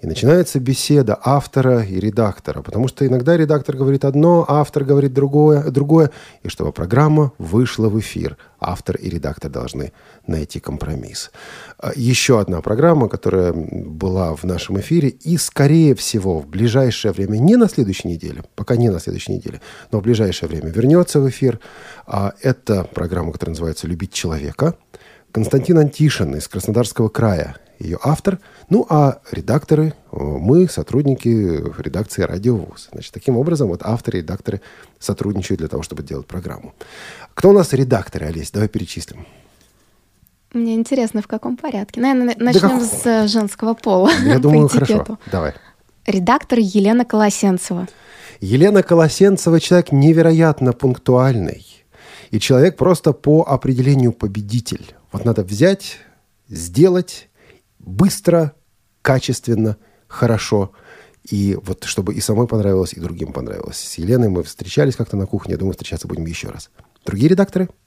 И начинается беседа автора и редактора, потому что иногда редактор говорит одно, автор говорит другое, другое, и чтобы программа вышла в эфир, автор и редактор должны найти компромисс. А, еще одна программа, которая была в нашем эфире, и, скорее всего, в ближайшее время, не на следующей неделе, пока не на следующей неделе, но в ближайшее время вернется в эфир. А, это программа, которая называется «Любить человека». Константин Антишин из Краснодарского края, ее автор. Ну, а редакторы, мы, сотрудники редакции «Радио ВУЗ». Значит, таким образом, вот авторы и редакторы сотрудничают для того, чтобы делать программу. Кто у нас редакторы, Олесь? Давай перечислим. Мне интересно, в каком порядке. Наверное, начнем да с э, женского пола. Я думаю, хорошо. Давай. Редактор Елена Колосенцева. Елена Колосенцева человек невероятно пунктуальный. И человек просто по определению победитель. Вот надо взять, сделать быстро, качественно, хорошо. И вот чтобы и самой понравилось, и другим понравилось. С Еленой мы встречались как-то на кухне. Я думаю, встречаться будем еще раз. Другие редакторы –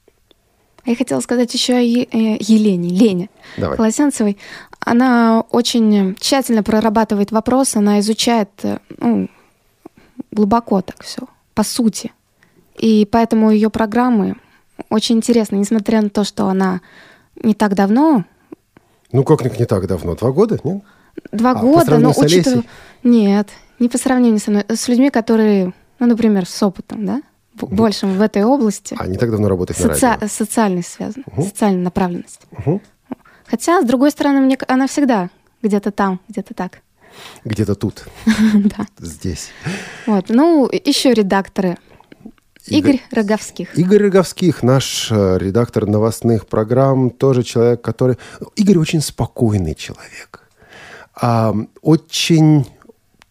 я хотела сказать еще о э, Елене, Лене Давай. Колосенцевой. Она очень тщательно прорабатывает вопрос, она изучает э, ну, глубоко так все, по сути. И поэтому ее программы очень интересны, несмотря на то, что она не так давно... Ну, как не так давно? Два года, нет? Два а, года, но учитывая... Нет, не по сравнению со мной. С людьми, которые, ну, например, с опытом, да? большим в этой области. А не так давно работает Соци... на радио? Социальной связана, угу. социальная направленность. Угу. Хотя, с другой стороны, мне она всегда где-то там, где-то так. Где-то тут. Да. Здесь. Вот. Ну, еще редакторы. Игорь, Роговских. Игорь Роговских, наш э, редактор новостных программ, тоже человек, который... Игорь очень спокойный человек. А, очень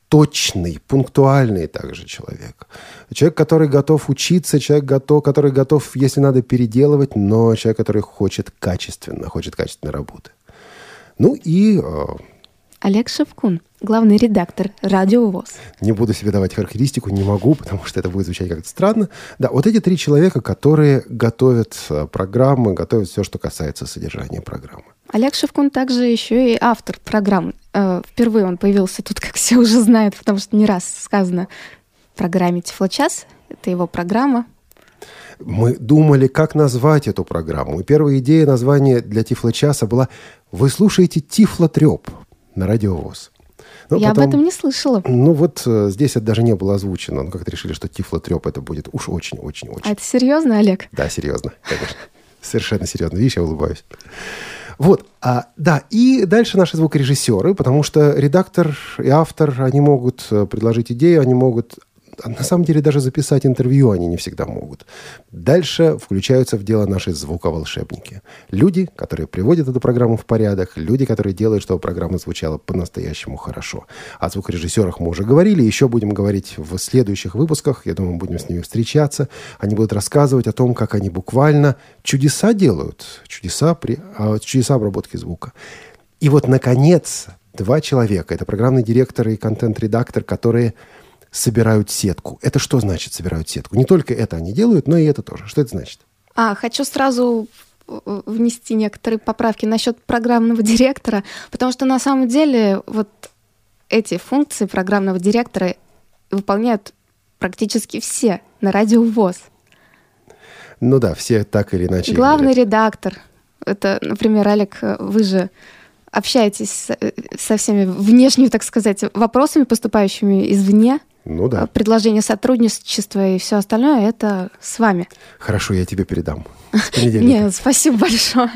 точный, пунктуальный также человек. Человек, который готов учиться, человек, готов, который готов, если надо, переделывать, но человек, который хочет качественно, хочет качественной работы. Ну и... Олег Шевкун, главный редактор «Радио ВОЗ». Не буду себе давать характеристику, не могу, потому что это будет звучать как-то странно. Да, вот эти три человека, которые готовят э, программы, готовят все, что касается содержания программы. Олег Шевкун также еще и автор программ. Э, впервые он появился тут, как все уже знают, потому что не раз сказано в программе «Тифлочас». Это его программа. Мы думали, как назвать эту программу. И первая идея названия для Тифло-часа была «Вы слушаете Тифло-треп» на радиовоз. Но Я потом, об этом не слышала. Ну вот э, здесь это даже не было озвучено. Ну как-то решили, что Тифло-треп это будет уж очень-очень-очень. А это серьезно, Олег? Да, серьезно, конечно. Совершенно серьезно. Видишь, я улыбаюсь. Вот, а, да, и дальше наши звукорежиссеры, потому что редактор и автор, они могут э, предложить идею, они могут на самом деле даже записать интервью они не всегда могут. Дальше включаются в дело наши звуковолшебники. Люди, которые приводят эту программу в порядок, люди, которые делают, чтобы программа звучала по-настоящему хорошо. О звукорежиссерах мы уже говорили, еще будем говорить в следующих выпусках. Я думаю, будем с ними встречаться. Они будут рассказывать о том, как они буквально чудеса делают, чудеса, при, а, чудеса обработки звука. И вот, наконец, два человека, это программный директор и контент-редактор, которые собирают сетку. Это что значит собирают сетку? Не только это они делают, но и это тоже. Что это значит? А, хочу сразу э, внести некоторые поправки насчет программного директора, потому что на самом деле вот эти функции программного директора выполняют практически все на радио ВОЗ. Ну да, все так или иначе. Главный говорят. редактор. Это, например, Алик, вы же общаетесь со всеми внешними, так сказать, вопросами, поступающими извне. Ну да. Предложение сотрудничества и все остальное это с вами. Хорошо, я тебе передам. Нет, спасибо большое.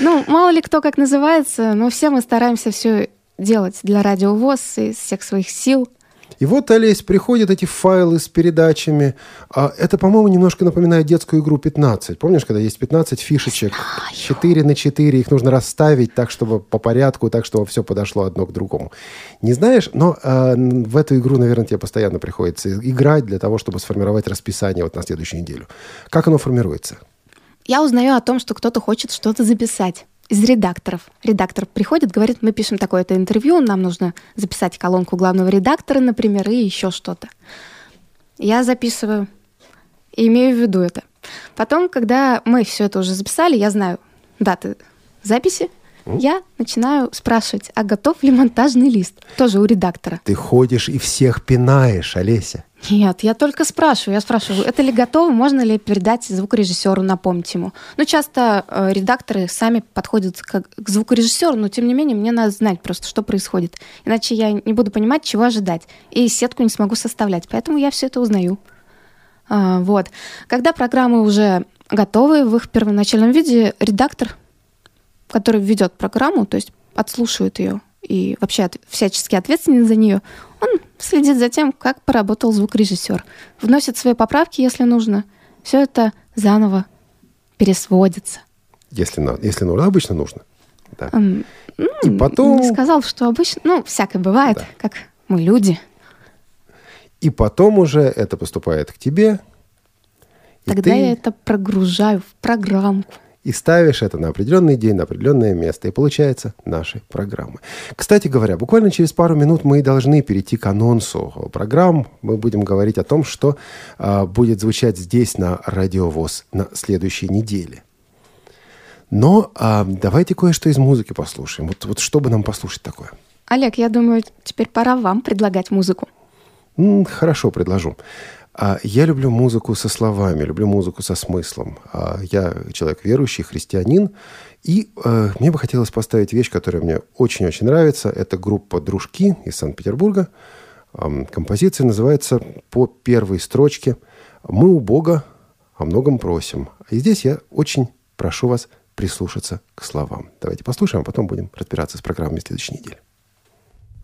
Ну, мало ли кто как называется, но все мы стараемся все делать для Радио ВОЗ из всех своих сил. И вот, Олесь, приходят эти файлы с передачами. А это, по-моему, немножко напоминает детскую игру 15. Помнишь, когда есть 15 фишечек? 4 на 4. Их нужно расставить так, чтобы по порядку, так, чтобы все подошло одно к другому. Не знаешь, но э, в эту игру, наверное, тебе постоянно приходится играть для того, чтобы сформировать расписание вот на следующую неделю. Как оно формируется? Я узнаю о том, что кто-то хочет что-то записать из редакторов. Редактор приходит, говорит, мы пишем такое-то интервью, нам нужно записать колонку главного редактора, например, и еще что-то. Я записываю и имею в виду это. Потом, когда мы все это уже записали, я знаю даты записи, я начинаю спрашивать, а готов ли монтажный лист? Тоже у редактора. Ты ходишь и всех пинаешь, Олеся. Нет, я только спрашиваю. Я спрашиваю, это ли готово, можно ли передать звукорежиссеру, напомнить ему. Ну, часто э, редакторы сами подходят к, к звукорежиссеру, но тем не менее мне надо знать просто, что происходит. Иначе я не буду понимать, чего ожидать. И сетку не смогу составлять. Поэтому я все это узнаю. А, вот. Когда программы уже готовы в их первоначальном виде, редактор, который ведет программу, то есть отслушивает ее и вообще от, всячески ответственен за нее, он следит за тем, как поработал звукорежиссер, вносит свои поправки, если нужно. Все это заново пересводится. Если, если нужно, обычно нужно. Да. Um, ну, и потом... Не сказал, что обычно, ну, всякое бывает, да. как мы люди. И потом уже это поступает к тебе. Тогда ты... я это прогружаю в программку и ставишь это на определенный день, на определенное место, и получается наши программы. Кстати говоря, буквально через пару минут мы должны перейти к анонсу программ. Мы будем говорить о том, что э, будет звучать здесь на Радиовоз на следующей неделе. Но э, давайте кое-что из музыки послушаем. Вот, вот что бы нам послушать такое? Олег, я думаю, теперь пора вам предлагать музыку. Хорошо, предложу. А я люблю музыку со словами, люблю музыку со смыслом. А я человек верующий, христианин, и э, мне бы хотелось поставить вещь, которая мне очень-очень нравится. Это группа «Дружки» из Санкт-Петербурга. Композиция называется по первой строчке «Мы у Бога о многом просим». И здесь я очень прошу вас прислушаться к словам. Давайте послушаем, а потом будем разбираться с программой следующей недели.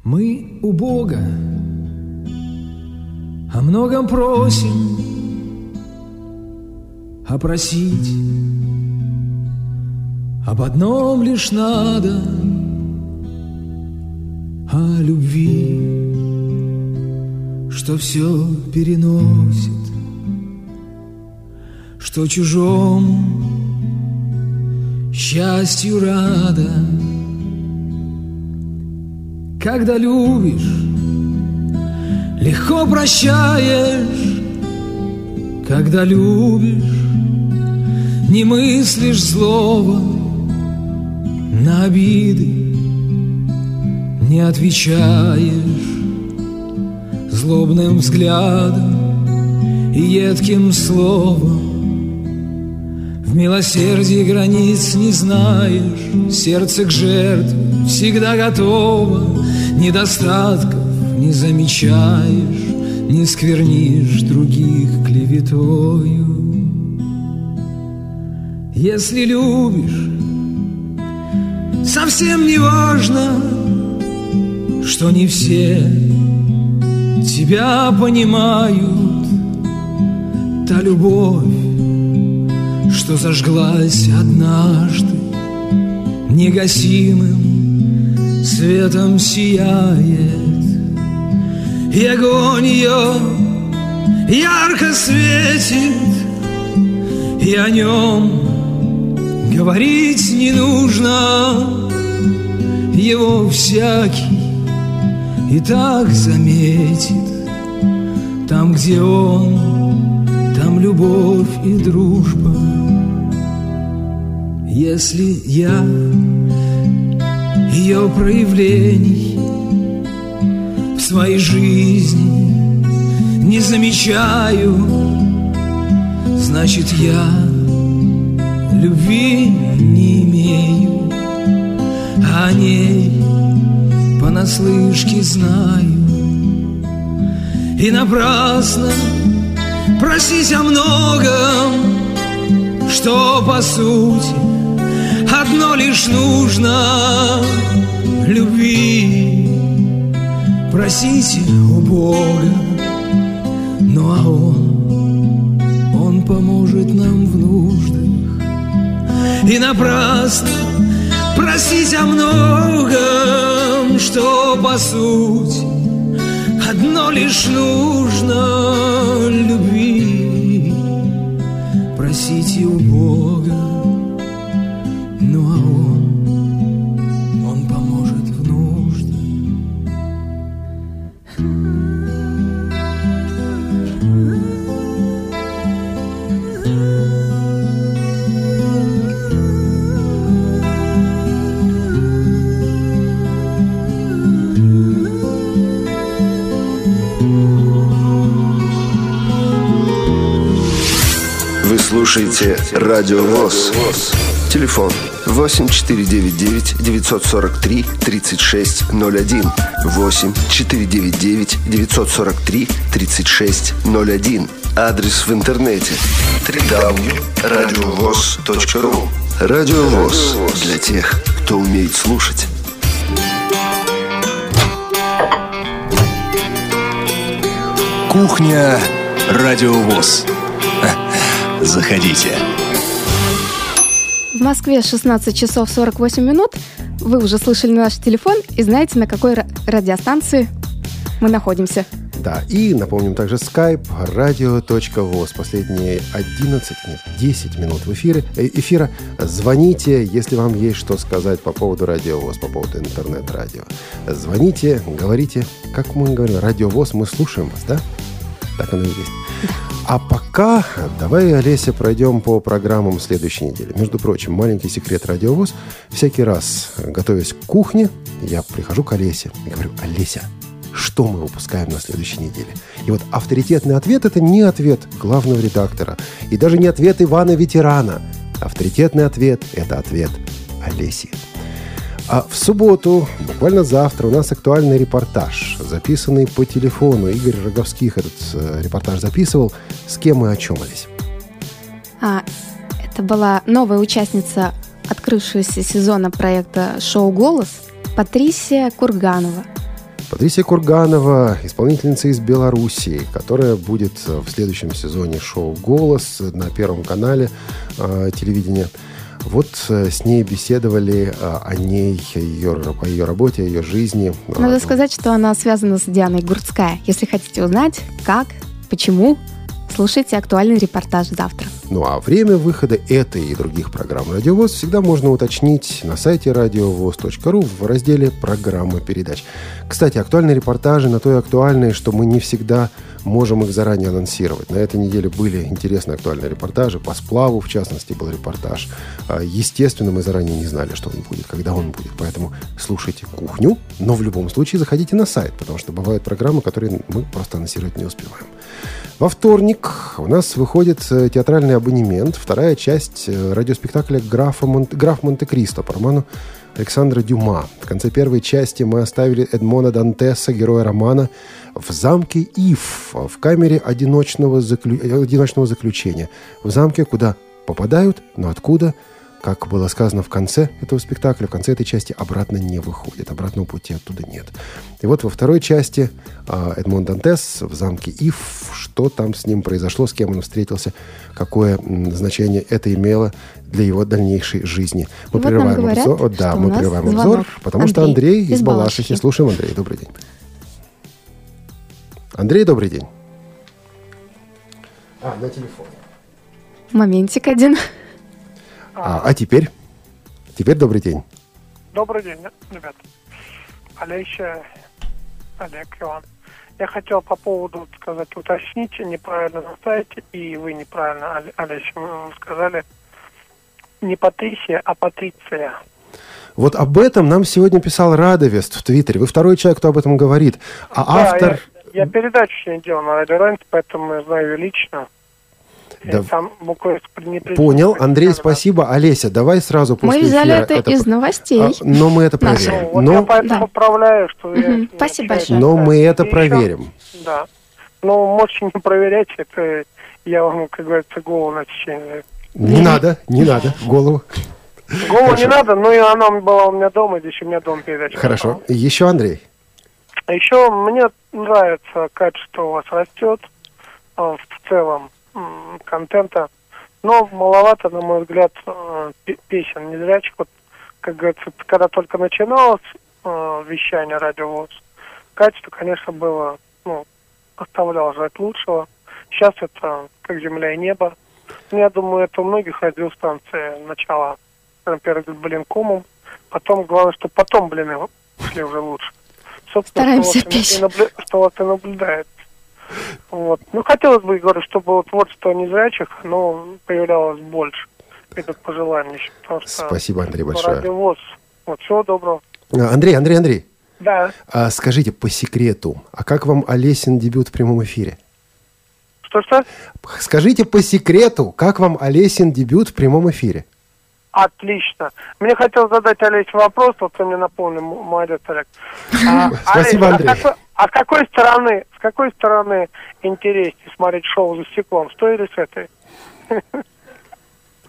Мы у Бога о многом просим, а просить об одном лишь надо, о любви, что все переносит, что чужому счастью рада. Когда любишь, Легко прощаешь, когда любишь, Не мыслишь злого на обиды, Не отвечаешь злобным взглядом И едким словом. В милосердии границ не знаешь, сердце к жертве всегда готово, недостатков не замечаешь, не сквернишь других клеветою. Если любишь, совсем не важно, что не все тебя понимают. Та любовь, что зажглась однажды, негасимым светом сияет, и огонь ее ярко светит, и о нем говорить не нужно, его всякий и так заметит, там, где он, там любовь и дружба. Если я ее проявлений в своей жизни не замечаю, значит я любви не имею, а о ней понаслышке знаю. И напрасно просить о многом, что по сути одно лишь нужно любви. Просите у Бога, ну а Он, Он поможет нам в нуждах. И напрасно просить о многом, что по сути одно лишь нужно любви. Просите у Бога, слушаете Радио ВОЗ. Телефон 8499 943 3601 8 499 943 3601 Адрес в интернете www.radiovoz.ru Радио ВОЗ для тех, кто умеет слушать. Кухня Радио ВОЗ. Заходите. В Москве 16 часов 48 минут. Вы уже слышали наш телефон и знаете, на какой радиостанции мы находимся. Да, и напомним также skype radio.voz. Последние 11, нет, 10 минут в эфире, э, эфира. Звоните, если вам есть что сказать по поводу Радио ВОЗ, по поводу интернет-радио. Звоните, говорите, как мы говорим, Радио ВОЗ, мы слушаем вас, да? Так оно и есть. А пока давай, Олеся, пройдем по программам следующей недели. Между прочим, маленький секрет радиовоз. Всякий раз, готовясь к кухне, я прихожу к Олесе и говорю, Олеся, что мы выпускаем на следующей неделе? И вот авторитетный ответ – это не ответ главного редактора и даже не ответ Ивана-ветерана. Авторитетный ответ – это ответ Олеси. А в субботу, буквально завтра, у нас актуальный репортаж, записанный по телефону. Игорь Роговских этот э, репортаж записывал. С кем мы о чем? А, это была новая участница открывшегося сезона проекта «Шоу «Голос» Патрисия Курганова. Патрисия Курганова, исполнительница из Белоруссии, которая будет в следующем сезоне шоу «Голос» на Первом канале э, телевидения. Вот э, с ней беседовали э, о ней, ее, о ее работе, о ее жизни. Надо сказать, что она связана с Дианой Гурцкая. Если хотите узнать, как, почему, Слушайте актуальный репортаж завтра. Ну а время выхода этой и других программ «Радиовоз» всегда можно уточнить на сайте радиовоз.ру в разделе «Программа передач». Кстати, актуальные репортажи на то и актуальные, что мы не всегда можем их заранее анонсировать. На этой неделе были интересные актуальные репортажи. По сплаву, в частности, был репортаж. А, естественно, мы заранее не знали, что он будет, когда он будет. Поэтому слушайте «Кухню», но в любом случае заходите на сайт, потому что бывают программы, которые мы просто анонсировать не успеваем. Во вторник у нас выходит э, театральный абонемент, вторая часть э, радиоспектакля «Графа Монте, «Граф Монте-Кристо» по роману Александра Дюма. В конце первой части мы оставили Эдмона Дантеса, героя романа, в замке Ив, в камере одиночного, заклю... одиночного заключения. В замке, куда попадают, но откуда – как было сказано в конце этого спектакля, в конце этой части обратно не выходит, обратного пути оттуда нет. И вот во второй части а, Эдмон Дантес в замке Ив, что там с ним произошло, с кем он встретился, какое значение это имело для его дальнейшей жизни. Мы и прерываем вот говорят, обзор. Да, мы прерываем звонок. обзор, потому Андрей что Андрей из из Балашихи. Балашихи. Слушаем Андрей. Добрый день. Андрей, добрый день. А, на телефоне. Моментик один. А, а теперь? Теперь добрый день. Добрый день, ребят. Олеся, Олег, Иван. Я хотел по поводу сказать, уточните, неправильно на сайте, и вы неправильно, Оле- Олеся, вы сказали, не Патрисия, а Патриция. Вот об этом нам сегодня писал Радовест в Твиттере. Вы второй человек, кто об этом говорит. А Да, автор... я, я передачу сегодня делал на Радио Рент, поэтому я знаю ее лично. Да. Там Понял. Андрей, спасибо. Олеся, давай сразу после Мы взяли эфира это из новостей. А, но мы это проверим. Вот но, я поэтому Да. поправляю, что я... Мгм. не Спасибо большое. но мы это И еще- проверим. Да. Ну, можете не проверять, это я вам, как говорится, голову на течение. Не надо, не надо. Голову. Голову не надо, но и она была у меня дома, здесь у меня дом передача. Хорошо. Еще Андрей. А еще мне нравится качество у вас растет а, в целом контента, но маловато, на мой взгляд, э, пе- песен незрячих. Вот, как говорится, когда только начиналось э, вещание радиовоз, качество, конечно, было, ну, оставляло ждать лучшего. Сейчас это как земля и небо. Ну, я думаю, это у многих радиостанций начало, например, блин, комом. Потом, главное, что потом, блин, шли уже лучше. Собственно, Стараемся что вас и- наблю- что вас и наблюдает. Вот. Ну, хотелось бы, говорю, чтобы вот творчество незрячих, но появлялось больше. Это пожелание. Потому что Спасибо, Андрей, большое. радиовоз. Вот, всего доброго. А, Андрей, Андрей, Андрей. Да. а скажите по секрету, а как вам Олесин дебют в прямом эфире? Что-что? Скажите по секрету, как вам Олесин дебют в прямом эфире? Отлично. Мне хотел задать, Олесь, вопрос, вот ты мне напомнил, молодец, Олег. А, Спасибо, Олесь, Андрей. А, какой, а с какой стороны, с какой стороны интереснее смотреть шоу за стеклом, с той или с этой?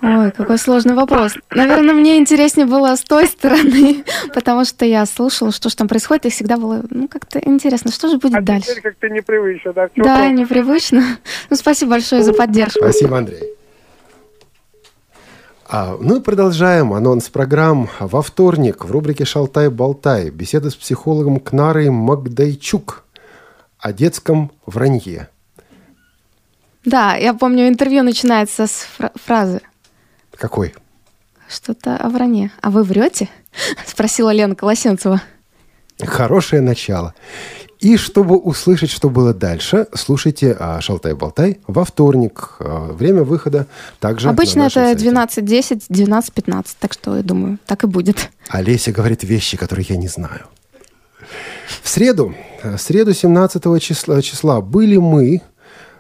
Ой, какой сложный вопрос. Наверное, мне интереснее было с той стороны, потому что я слушала, что же там происходит, и всегда было, ну, как-то интересно, что же будет А дальше. теперь как-то непривычно, да? Да, непривычно. Ну, спасибо большое за поддержку. Спасибо, Андрей. А, ну и продолжаем анонс программ. Во вторник в рубрике «Шалтай-болтай» беседа с психологом Кнарой Магдайчук о детском вранье. Да, я помню, интервью начинается с фра- фразы Какой? «Что-то о вране». А вы врете? Спросила Лена Колосенцева. Хорошее начало. И чтобы услышать, что было дальше, слушайте а, «Шалтай-болтай» во вторник. А, время выхода также Обычно на это сайте. 12.10, 12.15, так что я думаю, так и будет. Олеся говорит вещи, которые я не знаю. В среду, э, в среду 17 числа, числа были мы,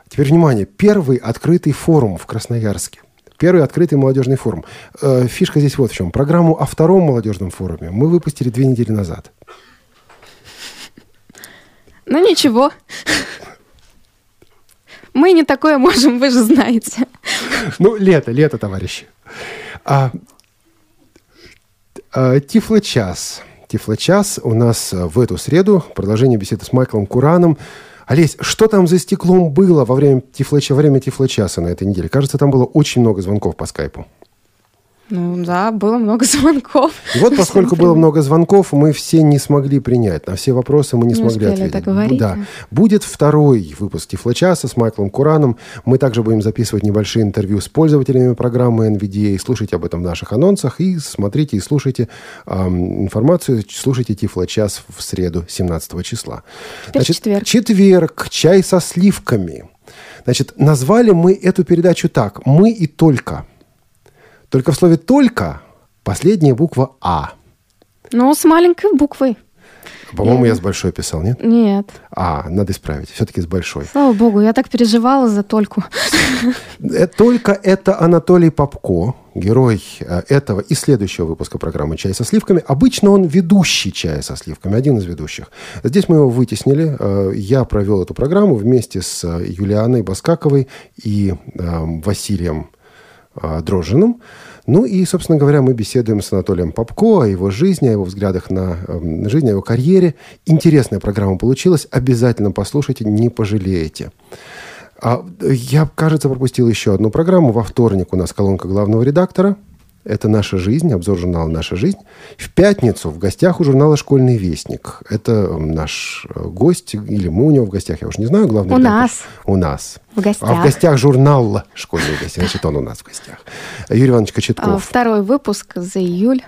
теперь внимание, первый открытый форум в Красноярске. Первый открытый молодежный форум. Э, Фишка здесь вот в чем. Программу о втором молодежном форуме мы выпустили две недели назад. Ну ничего. Мы не такое можем, вы же знаете. Ну, лето, лето, товарищи. А, а, Тифло-час. Тифло-час у нас а, в эту среду. Продолжение беседы с Майклом Кураном. Олесь, что там за стеклом было во время Тифло-часа, во время Тифло-часа на этой неделе? Кажется, там было очень много звонков по скайпу. Ну да, было много звонков. И вот, поскольку было много звонков, мы все не смогли принять. На все вопросы мы не, Не смогли ответить. договорить, Да. Будет второй выпуск Тифлочаса с Майклом Кураном. Мы также будем записывать небольшие интервью с пользователями программы NVDA. Слушайте об этом в наших анонсах и смотрите и слушайте ам, информацию. Слушайте Тифлочас в среду 17 числа. Теперь четверг. Четверг. Чай со сливками. Значит, назвали мы эту передачу так. Мы и только. Только в слове «только» последняя буква «а». Ну, с маленькой буквой. По-моему, я с большой писал, нет? Нет. А, надо исправить. Все-таки с большой. Слава богу, я так переживала за Тольку. Э, Только это Анатолий Попко, герой э, этого и следующего выпуска программы «Чай со сливками». Обычно он ведущий «Чая со сливками», один из ведущих. Здесь мы его вытеснили. Э, Я провел эту программу вместе с Юлианой Баскаковой и Василием Дрожжиным. Ну и, собственно говоря, мы беседуем с Анатолием Попко о его жизни, о его взглядах на э, жизнь, о его карьере. Интересная программа получилась. Обязательно послушайте, не пожалеете. А, я, кажется, пропустил еще одну программу. Во вторник у нас колонка главного редактора – это «Наша жизнь», обзор журнала «Наша жизнь». В пятницу в гостях у журнала «Школьный вестник». Это наш э, гость, или мы у него в гостях, я уж не знаю, главный У редактор. нас. У нас. В гостях. А в гостях журнала «Школьный вестник», значит, он у нас в гостях. Юрий Иванович А, Кочетков. Второй выпуск за июль.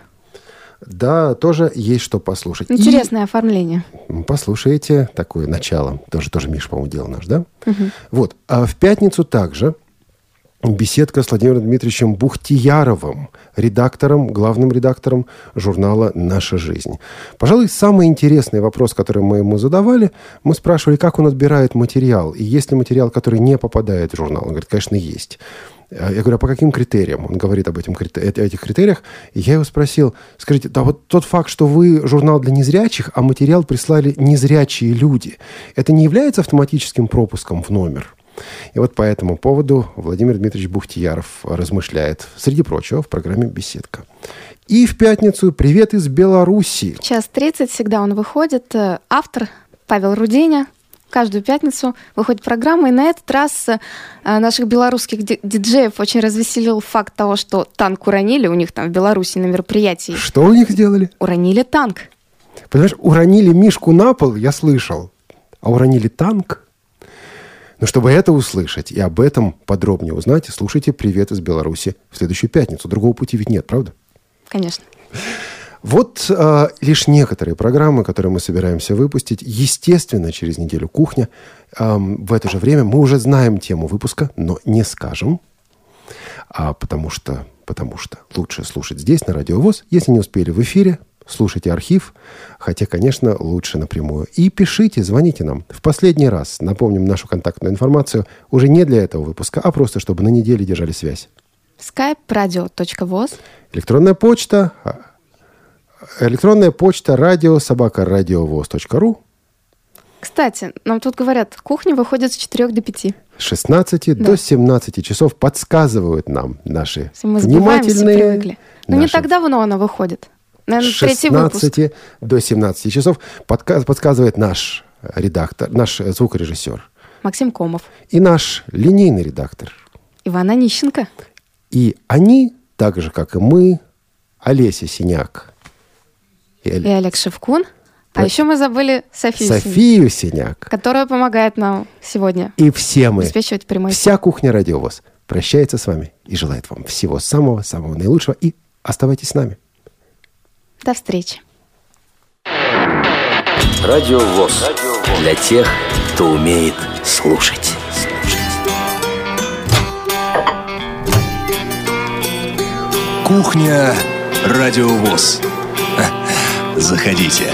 Да, тоже есть что послушать. И Интересное оформление. послушайте такое начало. Тоже, тоже Миша, по-моему, делал наш, да? Мгм. Вот. А в пятницу также беседка с Владимиром Дмитриевичем Бухтияровым, редактором, главным редактором журнала «Наша жизнь». Пожалуй, самый интересный вопрос, который мы ему задавали, мы спрашивали, как он отбирает материал, и есть ли материал, который не попадает в журнал. Он говорит, конечно, есть. А Я говорю, а по каким критериям? Он говорит об эти- этих критериях. И я его спросил, скажите, да вот тот факт, что вы журнал для незрячих, а материал прислали незрячие люди, это не является автоматическим пропуском в номер? И вот по этому поводу Владимир Дмитриевич Бухтияров размышляет, среди прочего, в программе «Беседка». И в пятницу «Привет из Беларуси». В час 30 всегда он выходит. Э, Автор Павел Руденя. Каждую пятницу выходит программа. И на этот раз э, наших белорусских ди- диджеев очень развеселил факт того, что танк уронили у них там в Беларуси на мероприятии. Что у них сделали? Уронили танк. Понимаешь, уронили Мишку на пол, я слышал. А уронили танк? Но чтобы это услышать и об этом подробнее узнать, слушайте «Привет из Беларуси» в следующую пятницу. Другого пути ведь нет, правда? Конечно. Вот э, лишь некоторые программы, которые мы собираемся выпустить. Естественно, через неделю кухня. Эм, в это же время мы уже знаем тему выпуска, но не скажем, а потому что, потому что лучше слушать здесь, на Радио ВОЗ. Если не успели в эфире, слушайте архив, хотя, конечно, лучше напрямую. И пишите, звоните нам. В последний раз напомним нашу контактную информацию уже не для этого выпуска, а просто, чтобы на неделе держали связь. skype radio.voz. Электронная почта, а, электронная почта радио собака радиовоз.ру Кстати, нам тут говорят, кухня выходит с 4 до 5. с 16 Да. до 17 часов подсказывают нам наши мы внимательные... привыкли. Но не наши так давно она выходит. Наверное, с третий выпуск. 16 до 17 часов подсказывает наш редактор, наш звукорежиссер Максим Комов. и наш линейный редактор. Иван Онищенко. И они, так же, как и мы, Олеся Синяк и Оле- И Олег Шевкун. А еще мы забыли Софию, Синяк, Софию Синяк. которая помогает нам сегодня И все мы, обеспечивать прямой вся кухня радиовоз прощается с вами и желает вам всего самого-самого наилучшего. И оставайтесь с нами. До встречи. Радио ВОЗ. Для тех, кто умеет слушать. Кухня Радиовоз. Заходите.